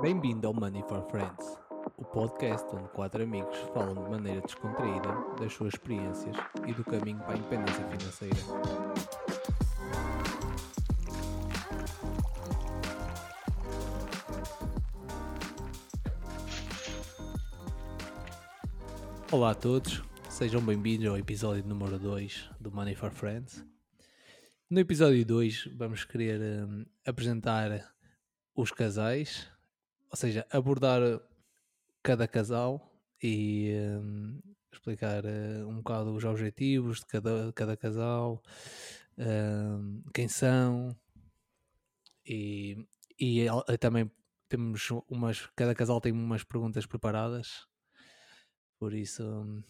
Bem-vindo ao Money for Friends, o podcast onde quatro amigos falam de maneira descontraída das suas experiências e do caminho para a independência financeira. Olá a todos, sejam bem-vindos ao episódio número 2 do Money for Friends. No episódio 2 vamos querer hum, apresentar os casais, ou seja, abordar cada casal e hum, explicar uh, um bocado os objetivos de cada, cada casal, hum, quem são. E, e al- também temos umas, cada casal tem umas perguntas preparadas, por isso hum,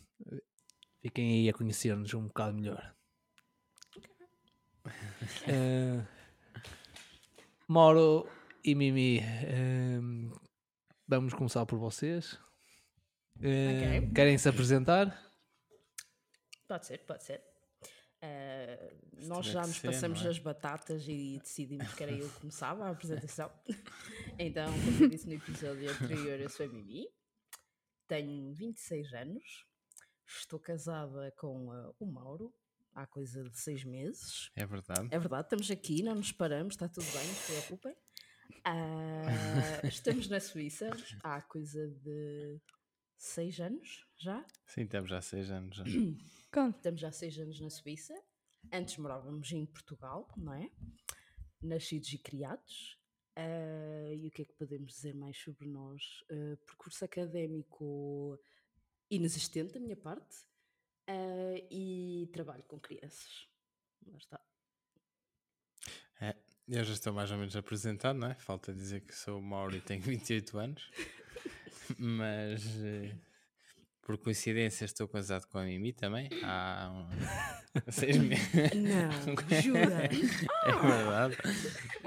fiquem aí a conhecer-nos um bocado melhor. Eh, Mauro e Mimi, ehm, vamos começar por vocês. Eh, Ok. Querem se apresentar? Pode ser, pode ser. Se nós já nos ser, passamos é? as batatas e decidimos que era eu que começava a apresentação. então, como eu disse no episódio anterior, eu sou a Mimi, tenho 26 anos, estou casada com eh, o Mauro há coisa de seis meses. É verdade. É verdade, estamos aqui, não nos paramos, está tudo bem, não se preocupem. Ah, estamos na Suíça há coisa de seis anos já. Sim, temos já seis anos. Já. Estamos já há seis anos na Suíça. Antes morávamos em Portugal, não é? Nascidos e criados. Ah, e o que é que podemos dizer mais sobre nós? Ah, percurso académico inexistente da minha parte e trabalho com crianças. Lá está. Eu já estou mais ou menos apresentado, não é? Falta dizer que sou Mauro e tenho 28 anos. Mas eh, por coincidência estou casado com a Mimi também há um, seis meses. Não, jura? É verdade.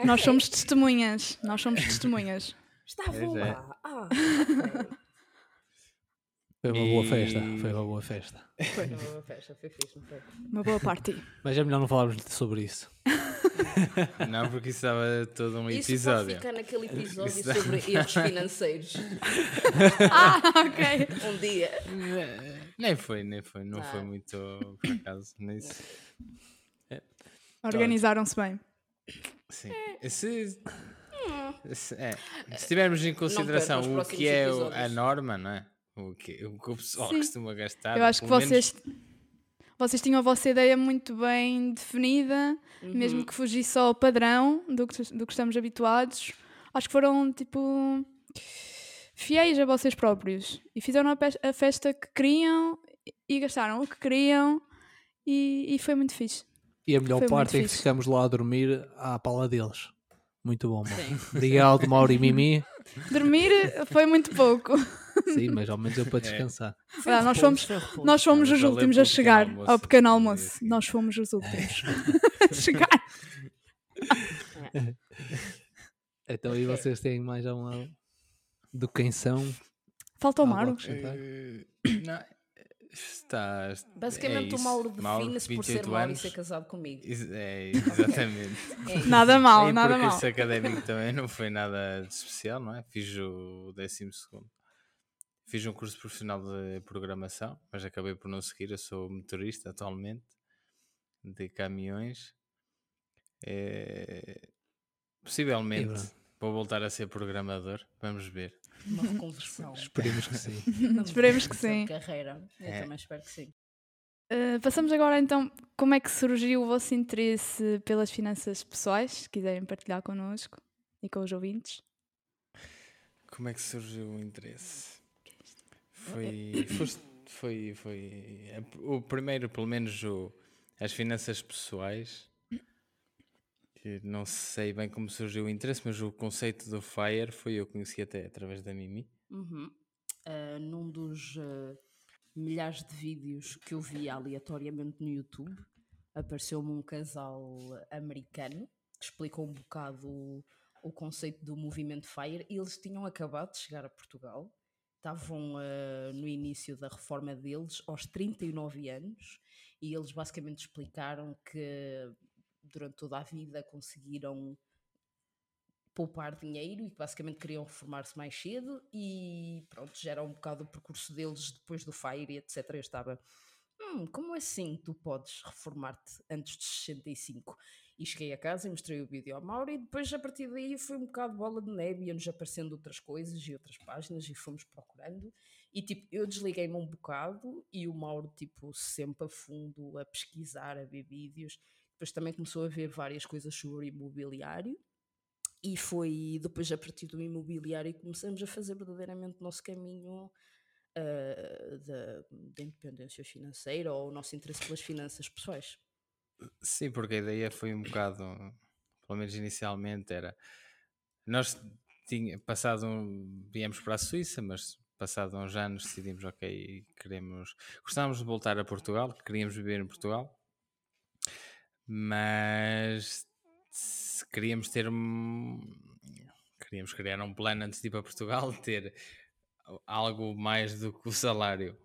Nós somos testemunhas. Nós somos testemunhas. Estavam Pois é. lá. Ah. Foi uma boa E- festa. Foi uma boa festa. Foi uma boa festa, foi fixe, não foi? Uma boa parte. Mas é melhor não falarmos sobre isso. Não, porque isso dava todo um Isso episódio. pode ficar naquele episódio Isso- sobre erros financeiros. Ah, ok. Um dia. Ne- Nem foi, nem foi. Não foi Ah. muito por acaso nisso. Organizaram-se bem. Sim. Se, se, é, se tivermos em consideração o que é o- a episódios. norma, não é? O que, o que o pessoal Sim. costuma gastar. Eu acho que pelo menos- vocês, tinham a vossa ideia muito bem definida, Uhum. mesmo que fugisse ao padrão do que, do que estamos habituados. Acho que foram, tipo, fiéis a vocês próprios. E fizeram a, festa que queriam e gastaram o que queriam e, e foi muito fixe. E a melhor Foi parte é que ficamos lá a dormir à pala deles. Muito bom, Mauro. Obrigado, Mauro e Mimi. Dormir foi muito pouco. Sim, mas ao menos eu para descansar. Ah, nós fomos, nós fomos os últimos pelo a chegar ao pequeno almoço. Nós fomos os últimos a chegar. Então, e vocês têm mais alguma do quem são? Falta o Mauro. acrescentar? Eh, não, está, Basicamente, é o Mauro define-se por ser 28 Mauro e ser casado comigo. É, exatamente. É isso. Nada mal, e nada porque mal. esse académico também não foi nada de especial, não é? Fiz o 12 Fiz um curso profissional de programação, mas acabei por não seguir. Eu sou motorista atualmente de caminhões. É, Possivelmente vou voltar a ser programador. Vamos ver. Uma reconversão. Esperemos que sim. Esperemos que sim. carreira. Eu É. também espero que sim. Uh, passamos agora então, como é que surgiu o vosso interesse pelas finanças pessoais? Se quiserem partilhar connosco e com os ouvintes. Como é que surgiu o interesse? Foi, foi, foi, a- o primeiro, pelo menos, o, as finanças pessoais. Que Não sei bem como surgiu o interesse, mas o conceito do FIRE foi eu conheci até através da Mimi. Uhum. Ah, num dos ah, milhares de vídeos que eu vi aleatoriamente no YouTube, apareceu-me um casal americano que explicou um bocado o, o conceito do movimento FIRE e eles tinham acabado de chegar a Portugal. Estavam ah, no início da reforma deles, aos 39 anos, e eles basicamente explicaram que durante toda a vida conseguiram poupar dinheiro e basicamente queriam reformar-se mais cedo e pronto, já era um bocado o percurso deles depois do FIRE etc. Eu estava, hum, como assim tu podes reformar-te antes dos 65? E cheguei a casa e mostrei o vídeo ao Mauro e depois a partir daí foi um bocado bola de neve ia-nos aparecendo outras coisas e outras páginas e fomos procurando e tipo, eu desliguei-me um bocado e o Mauro tipo sempre a fundo a pesquisar, a ver vídeos depois também começou a ver várias coisas sobre imobiliário e foi depois a partir do imobiliário que começamos a fazer verdadeiramente o nosso caminho uh, da, da independência financeira ou o nosso interesse pelas finanças pessoais. Sim, porque a ideia foi um bocado, pelo menos inicialmente, era nós tinha, passado um, viemos para a Suíça, mas passado uns anos decidimos, ok, queremos, gostávamos de voltar a Portugal, queríamos viver em Portugal, mas queríamos ter queríamos criar um plano antes de ir para Portugal, ter algo mais do que o salário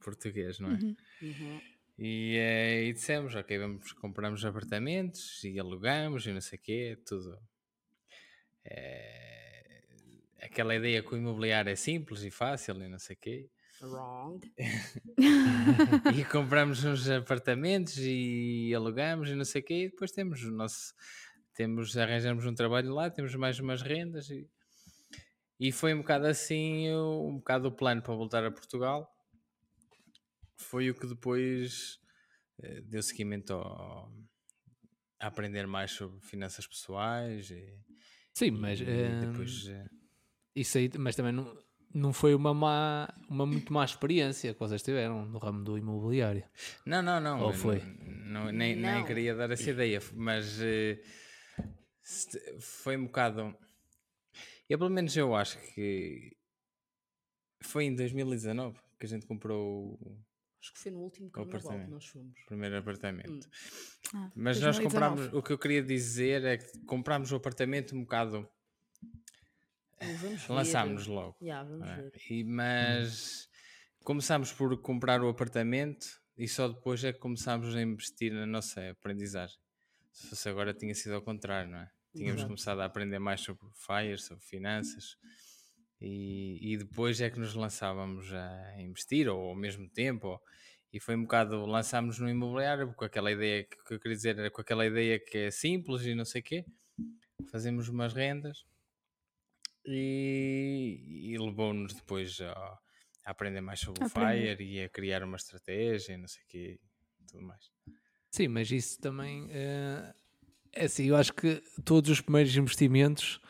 português, não é? Uhum. Uhum. E, eh, e dissemos, ok, vamos, compramos apartamentos e alugamos e não sei o quê, tudo. É, aquela ideia que o imobiliário é simples e fácil e não sei o quê. Wrong. e compramos uns apartamentos e alugamos e não sei o quê, e depois temos o nosso. Temos, arranjamos um trabalho lá, temos mais umas rendas e, e foi um bocado assim, um bocado o plano para voltar a Portugal. Foi o que depois eh, deu seguimento ao, a aprender mais sobre finanças pessoais e, Sim, mas e, depois, uh, isso aí, mas também não, não foi uma, má, uma muito má experiência que vocês tiveram no ramo do imobiliário. Não, não, não. Ou foi? Não, nem, não. nem queria dar essa ideia, mas uh, foi um bocado. Eu, pelo menos, eu acho que foi em 2019 que a gente comprou. Acho que foi no último carnaval que nós fomos. Primeiro apartamento. Hum. Ah, mas 2019. nós comprámos. O que eu queria dizer é que comprámos o apartamento um bocado Lançámos logo. Yeah, ver. E, mas começámos por comprar o apartamento e só depois é que começámos a investir na nossa aprendizagem. Se fosse agora, tinha sido ao contrário, não é? Tínhamos Exato. começado a aprender mais sobre FIRE, sobre finanças e, e, depois é que nos lançávamos a investir, ou ao mesmo tempo. Ou, e foi um bocado, lançámos no imobiliário com aquela ideia que, que eu queria dizer, era com aquela ideia que é simples e não sei o quê. Fazemos umas rendas e, e levou-nos depois a, a, aprender mais sobre aprender. o Fire e a criar uma estratégia e não sei o quê, tudo mais. Sim, mas isso também é, é assim, eu acho que todos os primeiros investimentos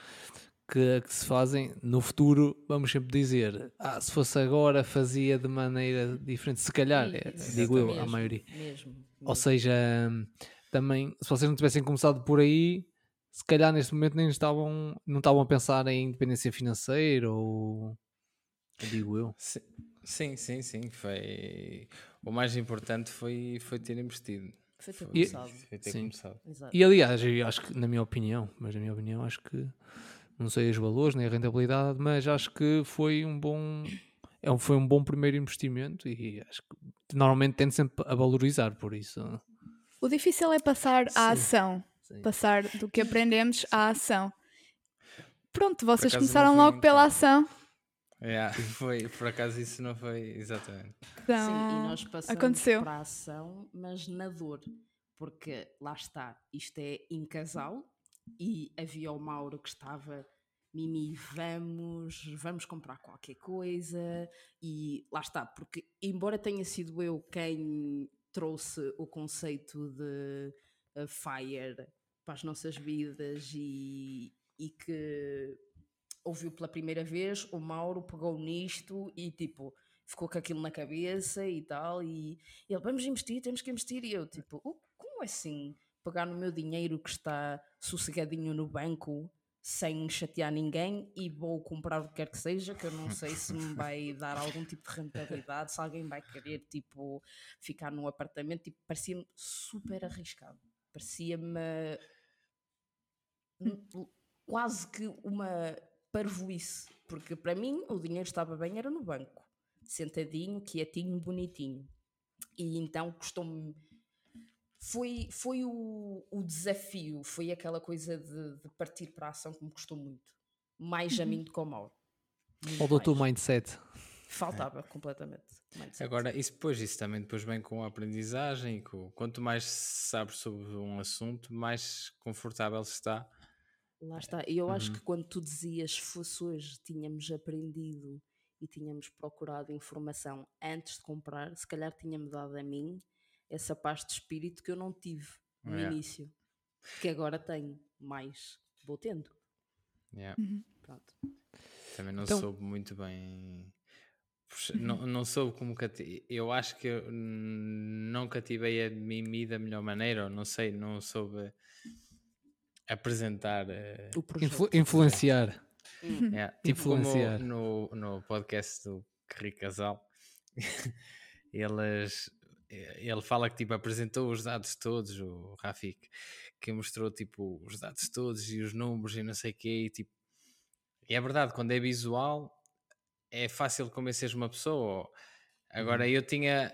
que, que, se fazem no futuro, vamos sempre dizer, ah, se fosse agora fazia de maneira diferente, se calhar, é, digo eu, mesmo, a maioria. Mesmo, mesmo. Ou seja, também, se vocês não tivessem começado por aí, se calhar neste momento nem estavam, não estavam a pensar em independência financeira ou digo eu. Sim, sim, sim, foi o mais importante foi, foi ter investido. Foi ter começado. Foi ter começado. E aliás, eu acho que, na minha opinião, mas na minha opinião, acho que não sei os valores nem a rentabilidade, mas acho que foi um bom é um, foi um bom primeiro investimento e acho que normalmente tende sempre a valorizar por isso. O difícil é passar à ação Sim. Passar do que aprendemos à ação. Pronto, vocês começaram logo pela ação. Yeah, foi, por acaso isso não foi exatamente. Então, Sim, e nós passamos aconteceu. para a ação, mas na dor, porque lá está, isto é em casal e havia o Mauro que estava Mimi, vamos, vamos comprar qualquer coisa e lá está, porque embora tenha sido eu quem trouxe o conceito de Fire para as nossas vidas e, e que ouviu pela primeira vez, o Mauro pegou nisto e tipo ficou com aquilo na cabeça e tal e ele, vamos investir, temos que investir. E eu tipo, como assim? Pegar no meu dinheiro que está sossegadinho no banco sem chatear ninguém e vou comprar o que quer que seja, que eu não sei se me vai dar algum tipo de rentabilidade, se alguém vai querer tipo ficar num apartamento, tipo, parecia-me super arriscado. Parecia-me quase que uma parvoíce, porque para mim o dinheiro estava bem, era no banco, sentadinho, quietinho, bonitinho. E então custou-me foi, foi o, o desafio, foi aquela coisa de, de partir para a ação que me custou muito. Mais a mim do que ao Mauro. Muito Faltou o teu mindset. Faltava completamente. mindset. Agora, isso depois, isso também depois vem com a aprendizagem. com- quanto mais sabes sobre um assunto, mais confortável se está. Lá está. E eu acho Uhum. que quando tu dizias se fosse hoje tínhamos aprendido e tínhamos procurado informação antes de comprar, se calhar tinha-me dado a mim essa paz de espírito que eu não tive no Yeah. início. Que agora tenho, mais vou tendo. Yeah. Pronto. Também não Então- soube muito bem. Não, não soube como cati... Eu acho que eu não cativei a Mimi da melhor maneira, ou não sei, não soube apresentar. O projeto. Influ- influenciar. yeah, Tipo como Influenciar. no, no podcast do Carri Casal, eles, eh, ele fala que tipo, apresentou os dados todos, o Rafik, que mostrou tipo, os dados todos e os números e não sei o quê. E, tipo, e é verdade, quando é visual é fácil convencer uma pessoa. Agora eu tinha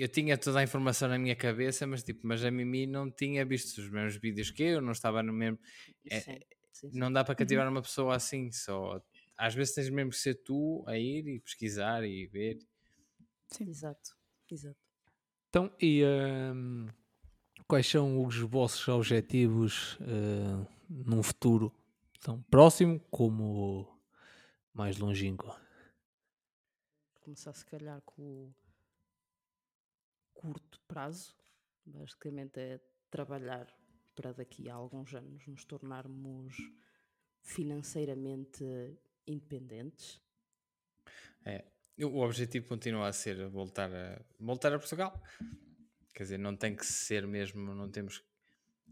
eu tinha toda a informação na minha cabeça, mas tipo, mas a Mimi não tinha visto os mesmos vídeos que eu, não estava no mesmo. é- Sim, sim, sim. Não dá para cativar uma pessoa assim, só às vezes tens mesmo que ser tu a ir e pesquisar e ver. Exato, exato. Então, e hum, quais são os vossos objetivos uh, num futuro tão próximo como mais longínquo? Começar se calhar com o curto prazo, basicamente é trabalhar para daqui a alguns anos nos tornarmos financeiramente independentes. É, o objetivo continua a ser voltar a, voltar a Portugal. Quer dizer, não tem que ser mesmo, não temos.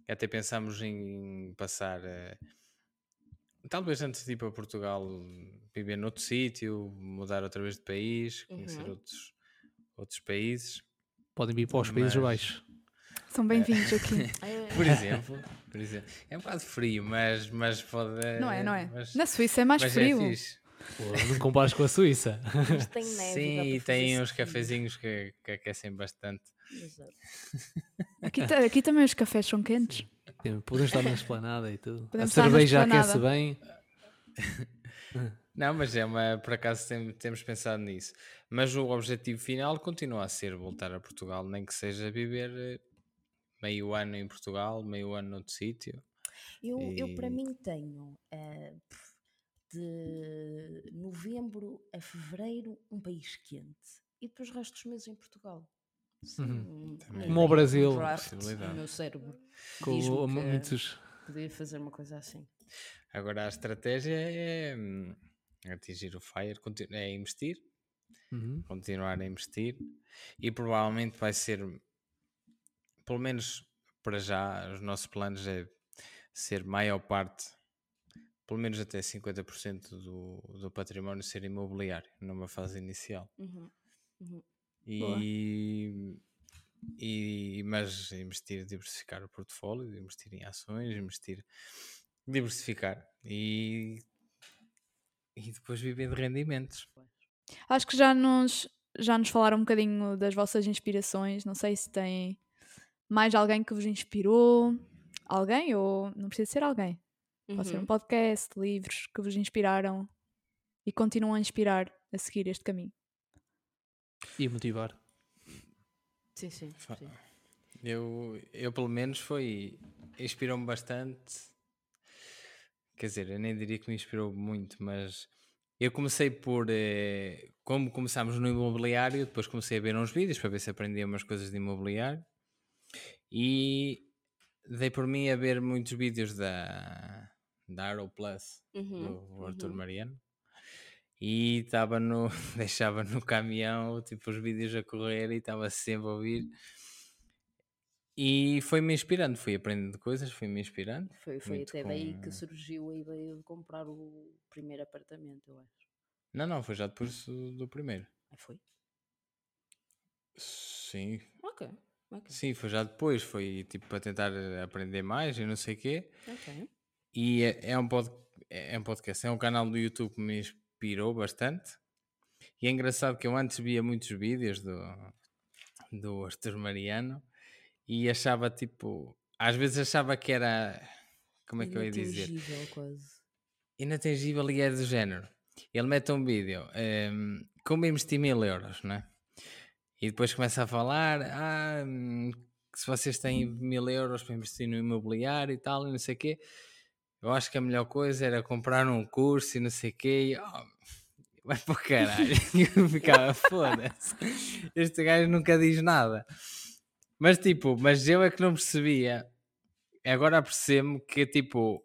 Até pensamos em passar. talvez antes de ir para Portugal, viver noutro sítio, mudar outra vez de país, conhecer Uhum. outros, outros países. Podem vir para os Países Mas- Baixos. São bem-vindos aqui. É, Por exemplo, por exemplo. É um bocado frio, mas, mas pode. Não é, não é? Mas, Na Suíça é mais mas frio. É. Pô, não compares com a Suíça. mas tem neve. Sim, e tem uns cafezinhos que, que aquecem bastante. Exato. Aqui, aqui também os cafés são quentes. Podemos estar na esplanada e tudo. Podemos a cerveja aquece bem. Não, mas é uma, por acaso tem- temos pensado nisso. Mas o objetivo final continua a ser voltar a Portugal, nem que seja viver eh, meio ano em Portugal, meio ano noutro sítio. Eu, eu para E- mim tenho eh, de novembro a fevereiro um país quente e depois o resto dos meses em Portugal. Sim, um- Como o ideia, um Brasil. draft Possibilidade. no meu cérebro. Com que muitos. podia fazer uma coisa assim. Agora a estratégia é hum, atingir o FIRE, é investir, Uhum. continuar a investir e provavelmente vai ser, pelo menos para já, os nossos planos é ser maior parte, pelo menos até 50% do, do património ser imobiliário numa fase inicial. Uhum, uhum. Boa. E, e mas investir, diversificar o portfólio, investir em ações, investir, diversificar e, e depois viver de rendimentos. Acho que já nos, já nos falaram um bocadinho das vossas inspirações. Não sei se tem mais alguém que vos inspirou. Alguém ou não precisa ser alguém. Pode ser um Uhum. podcast, livros que vos inspiraram e continuam a inspirar a seguir este caminho. E motivar. Sim, sim, sim. Eu, eu pelo menos foi. Inspirou-me bastante. Quer dizer, eu nem diria que me inspirou muito, mas eu comecei por. eh, como começámos no imobiliário, depois comecei a ver uns vídeos para ver se aprendia umas coisas de imobiliário e dei por mim a ver muitos vídeos da, da Arrow Plus Uhum, do Arthur uhum. Mariano e estava no deixava no caminhão tipo os vídeos a correr e estava sempre a ouvir e foi-me inspirando, fui aprendendo coisas, fui-me inspirando. Foi, foi até daí com- que surgiu a ideia de comprar o primeiro apartamento, eu acho. Não, não, foi já depois do, primeiro. Ah, foi? Sim, Ok, ok, sim, foi já depois, foi tipo para tentar eh, aprender mais e não sei o quê. ok. E é, é um pod, é um podcast, é um canal do YouTube que me inspirou bastante. E é engraçado que eu antes via muitos vídeos do, do Arthur Mariano e achava tipo, às vezes achava que era, como é que eu ia dizer? Quase. inatingível e é do género. Ele mete um vídeo, um, como investir mil euros, não é? E depois começa a falar, ah, hum, se vocês têm mil euros para investir no imobiliário e tal, e não sei o quê, eu acho que a melhor coisa era comprar um curso e não sei o quê, e, oh, vai para o caralho. E eu ficava, foda-se, este gajo nunca diz nada. Mas tipo, mas eu é que não percebia. Agora percebo que tipo,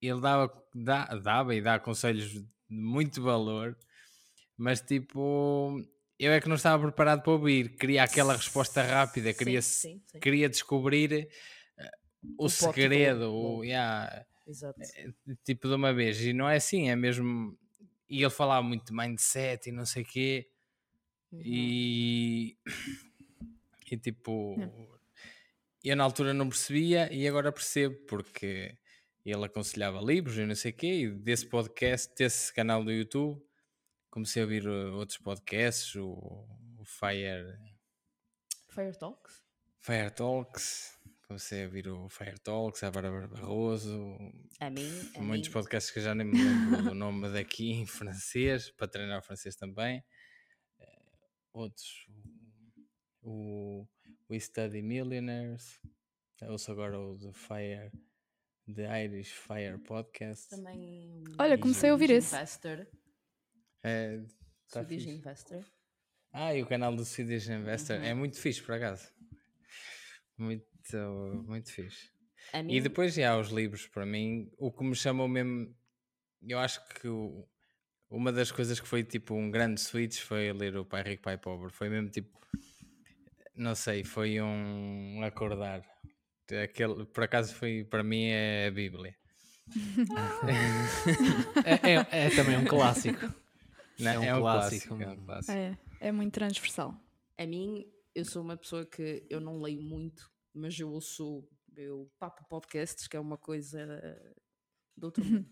ele dava, dá, dava e dá conselhos de muito valor, mas tipo, eu é que não estava preparado para ouvir. Queria aquela resposta rápida, queria, Sim, sim, sim. queria descobrir eh, o, O segredo, o, yeah, Exato. tipo de uma vez. E não é assim, é mesmo. E ele falava muito de mindset e não sei o quê. Uhum. E, e tipo, eu na altura não percebia e agora percebo, porque ele aconselhava livros e não sei o quê, e desse podcast, desse canal do YouTube, comecei a ouvir uh, outros podcasts, o, o Fire, Fire Talks? Fire Talks, comecei a ouvir o Fire Talks, a Bárbara Barroso, A mim, a muitos mim. podcasts que eu já nem me lembro do nome daqui em francês, para treinar o francês também. Eh, Outros, o, o We Study Millionaires, ouço agora o The Fire, The Irish Fire Podcast. Também. Olha, comecei a ouvir Swedish esse. Investor. É, tá Swedish fixe. Investor. Ah, e o canal do Swedish Investor Uhum. é muito fixe, por acaso. Muito, muito fixe. Mim, E depois já os livros, para mim, o que me chamou mesmo, eu acho que o- uma das coisas que foi tipo um grande switch foi ler o Pai Rico, Pai Pobre. Foi mesmo tipo, não sei, foi um acordar. Aquele, por acaso foi, para mim é a Bíblia. É, é- é também um clássico. Não, É um é um clássico. clássico. É um clássico. É, é muito transversal. a mim, eu sou uma pessoa que eu não leio muito, mas eu ouço, eu papo podcasts, que é uma coisa do outro mundo.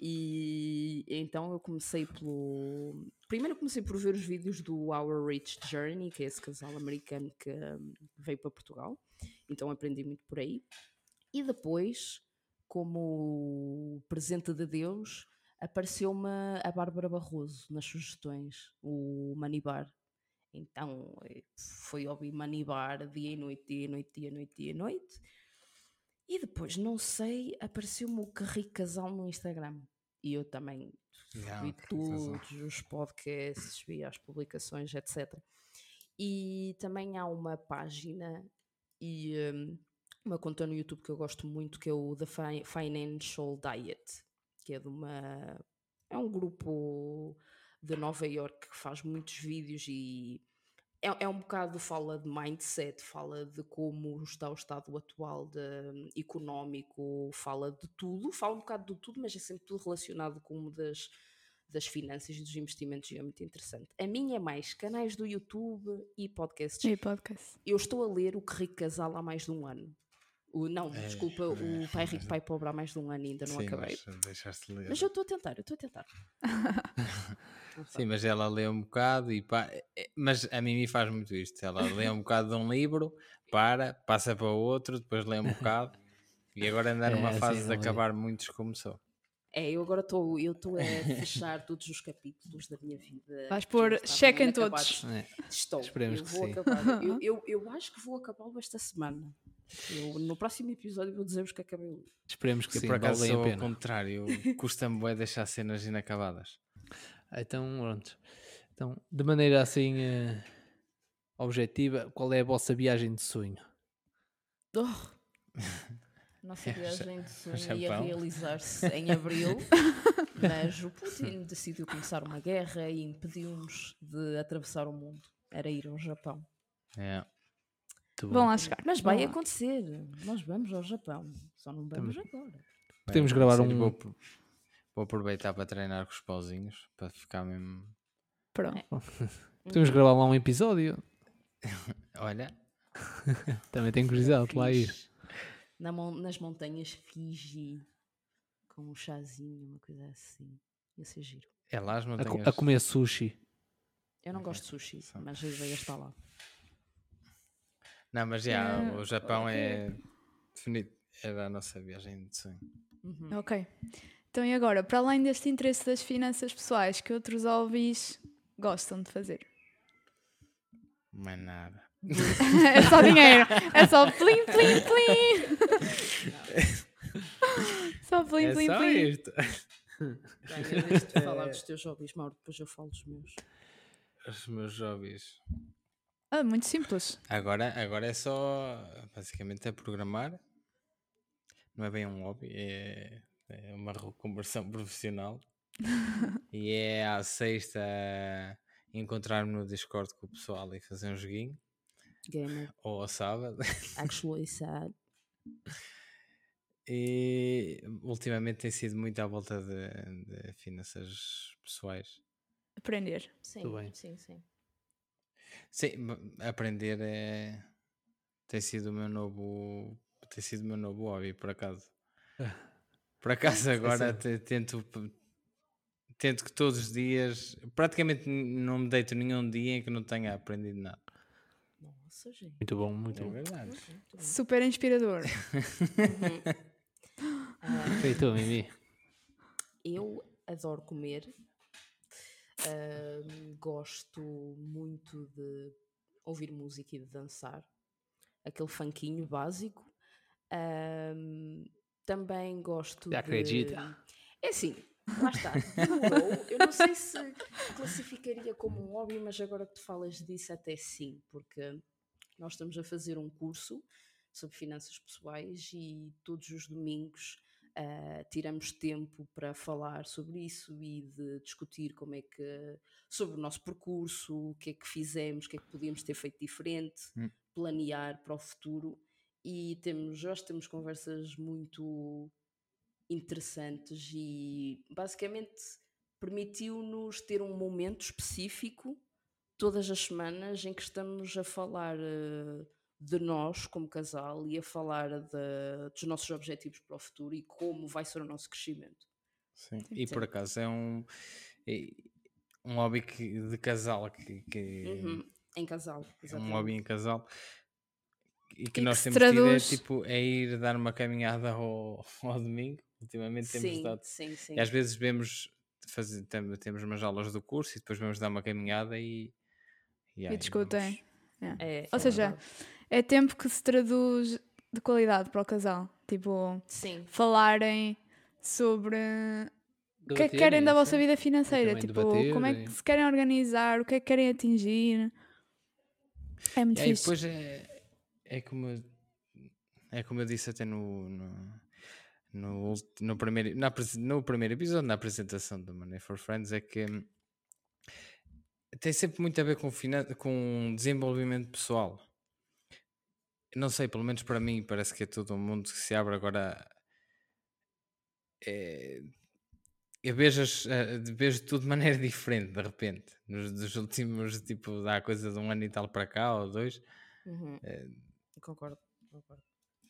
E então eu comecei pelo. Primeiro comecei por ver os vídeos do Our Rich Journey, que é esse casal americano que hum, veio para Portugal. Então aprendi muito por aí. E depois, como presente de Deus, apareceu-me a Bárbara Barroso nas sugestões, o Manibar. Então eh, foi ouvir Manibar dia e noite, dia e noite, dia e noite, dia e noite. E depois, não sei, apareceu-me o Carrico Casal no Instagram. E eu também vi Casal. todos os podcasts, vi as publicações, etc. E também há uma página e hum, uma conta no YouTube que eu gosto muito, que é o The Fi- Financial Diet, que é de uma. É um grupo de Nova York que faz muitos vídeos e é, é um bocado fala de mindset, fala de como está o estado atual de, económico, fala de tudo, fala um bocado de tudo, mas é sempre tudo relacionado com uma das, das finanças e dos investimentos e é muito interessante. A minha é mais canais do YouTube e podcasts. E podcast. Eu estou a ler o Que Rico Casal há mais de um ano. O, não, É, desculpa, é, o Pai Rico, mas- Pai Pobre há mais de um ano e ainda não Sim, acabei. mas deixaste de ler. Mas eu estou a tentar, eu estou a tentar. Sim, mas ela lê um bocado e pá, é- mas a Mimi faz muito isto. Ela lê um bocado de um livro, para, passa para outro, depois lê um bocado e agora anda numa É, fase sim, de é? acabar muitos começou. É, eu agora estou eu estou a fechar todos os capítulos da minha vida. Vais pôr check em todos. É. Estou. Esperemos eu que vou sim. acabar. Eu, eu, eu acho que vou acabá-lo esta semana. Eu, no próximo episódio vou dizer-vos que acabei o livro. Esperemos que Eu sim, por acaso sou ao contrário, custa-me bué deixar cenas inacabadas. Então, pronto. Então, de maneira assim eh, objetiva, qual é a vossa viagem de sonho? Nossa viagem de sonho Japão. ia realizar-se em abril, mas o Putin decidiu começar uma guerra e impediu-nos de atravessar o mundo. Era ir ao Japão. É. Muito Vão bom. lá chegar. Mas vai acontecer. Nós vamos ao Japão. Só não vamos agora. Podemos gravar um- Vou, pro- vou aproveitar para treinar com os pauzinhos, para ficar mesmo. Pronto. Podemos gravar lá um episódio. Olha, Também tenho curiosidade de lá ir. Na mon- nas montanhas Fiji, com um chazinho, uma coisa assim. Ia ser giro. é lá as A, co- montanhas. a comer sushi. Eu não gosto de sushi, mas a ideia está lá. Não, mas já, Eh, o Japão é definido. Era a nossa viagem de sonho. Uhum. Ok. Então, e agora, para além deste interesse das finanças pessoais, que outros hobbies gostam de fazer? Mais nada. é só dinheiro. É só plim, plim, plim. só plim, é plim, só plim. isto. Bem, deixo-te falar dos teus hobbies, Mauro, depois eu falo dos meus. Os meus hobbies. Ah, muito simples. Agora, agora é só. Basicamente é programar. Não é bem um hobby, é, é uma reconversão profissional. e é à sexta encontrar-me no Discord com o pessoal e fazer um joguinho. Gamer, Ou ao sábado. actually sad. E ultimamente tem sido muito à volta de, de finanças pessoais. Aprender. Sim, sim, sim. Sim, aprender é. Tem sido o meu novo. Tem sido o meu novo hobby, por acaso. Por acaso agora te- tento. Tento que todos os dias. Praticamente não me deito nenhum dia em que não tenha aprendido nada. Nossa, gente. Muito bom, muito É bom. verdade. Muito. Super inspirador. E tu, Mimi? Eu adoro comer. Ahm, gosto muito de ouvir música e de dançar. Aquele funkinho básico. Também gosto Já de... acredita? É assim, lá está. Eu não sei se classificaria como um hobby, mas agora que tu falas disso até sim, porque nós estamos a fazer um curso sobre finanças pessoais e todos os domingos ah, tiramos tempo para falar sobre isso e de discutir como é que sobre o nosso percurso, o que é que fizemos, o que é que podíamos ter feito diferente, Hum. planear para o futuro e temos, que temos conversas muito interessantes e basicamente permitiu-nos ter um momento específico todas as semanas em que estamos a falar eh, de nós como casal e a falar de- dos nossos objetivos para o futuro e como vai ser o nosso crescimento. Sim. E por Sim. acaso é um. é um hobby que- de casal que, que Uhum, Em casal, é um exatamente. hobby em casal e que E nós que temos tido é, traduz- tipo é ir dar uma caminhada ao, ao domingo ultimamente temos Sim, dado sim, sim. e às vezes vemos fazer, tem- temos umas aulas do curso e depois vamos dar uma caminhada e e, aí discutem. vamos- É, Ou é seja, verdade. É tempo que se traduz de qualidade para o casal. Tipo, sim, falarem sobre o que é que querem da vossa vida financeira. Tipo, como é que se querem organizar, o que é que querem atingir. É muito E aí depois é, é como eu- é como eu disse até no no, no, no primeiro na, no primeiro episódio na apresentação do Money for Friends é que hum, tem sempre muito a ver com, com desenvolvimento pessoal. Não sei, pelo menos para mim parece que é todo um mundo que se abre agora. É, eu vejo, as- eh, vejo tudo de maneira diferente de repente. Nos dos últimos, tipo, dá coisa de um ano e tal para cá ou dois. uhum, É. concordo, concordo.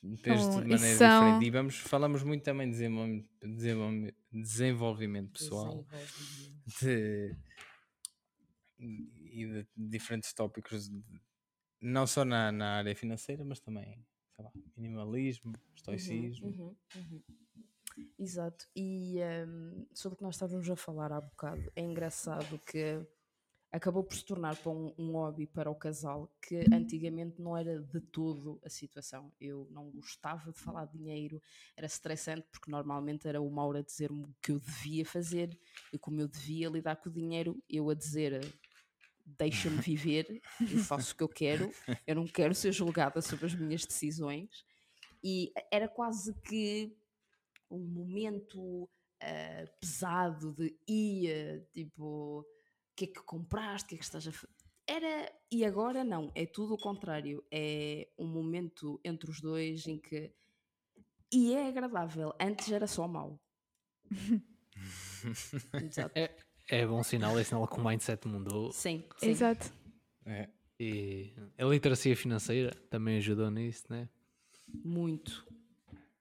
Então, de maneira são- diferente. E vamos, falamos muito também de desenvolvimento, desenvolvimento, desenvolvimento pessoal Desenvolvimento. de- e de diferentes tópicos, de- não só na, na área financeira, mas também sei lá, minimalismo, estoicismo. Uhum, uhum. Exato. E hum, sobre o que nós estávamos a falar há bocado, é engraçado que acabou por se tornar para um, um hobby para o casal que antigamente não era de todo a situação. Eu não gostava de falar de dinheiro, era estressante porque normalmente era o Mauro a dizer-me o que eu devia fazer e como eu devia lidar com o dinheiro, eu a dizer deixa-me viver, eu faço o que eu quero, eu não quero ser julgada sobre as minhas decisões. E era quase que um momento ah, pesado de ia, tipo, que é que compraste, o que é que estás a fazer? Era, e agora não, é tudo o contrário. É um momento entre os dois em que. E é agradável. Antes era só mau. Exato. É, é bom sinal, é sinal que o mindset mudou Sim, sim. Exato. É. e a literacia financeira também ajudou nisso, né? Muito.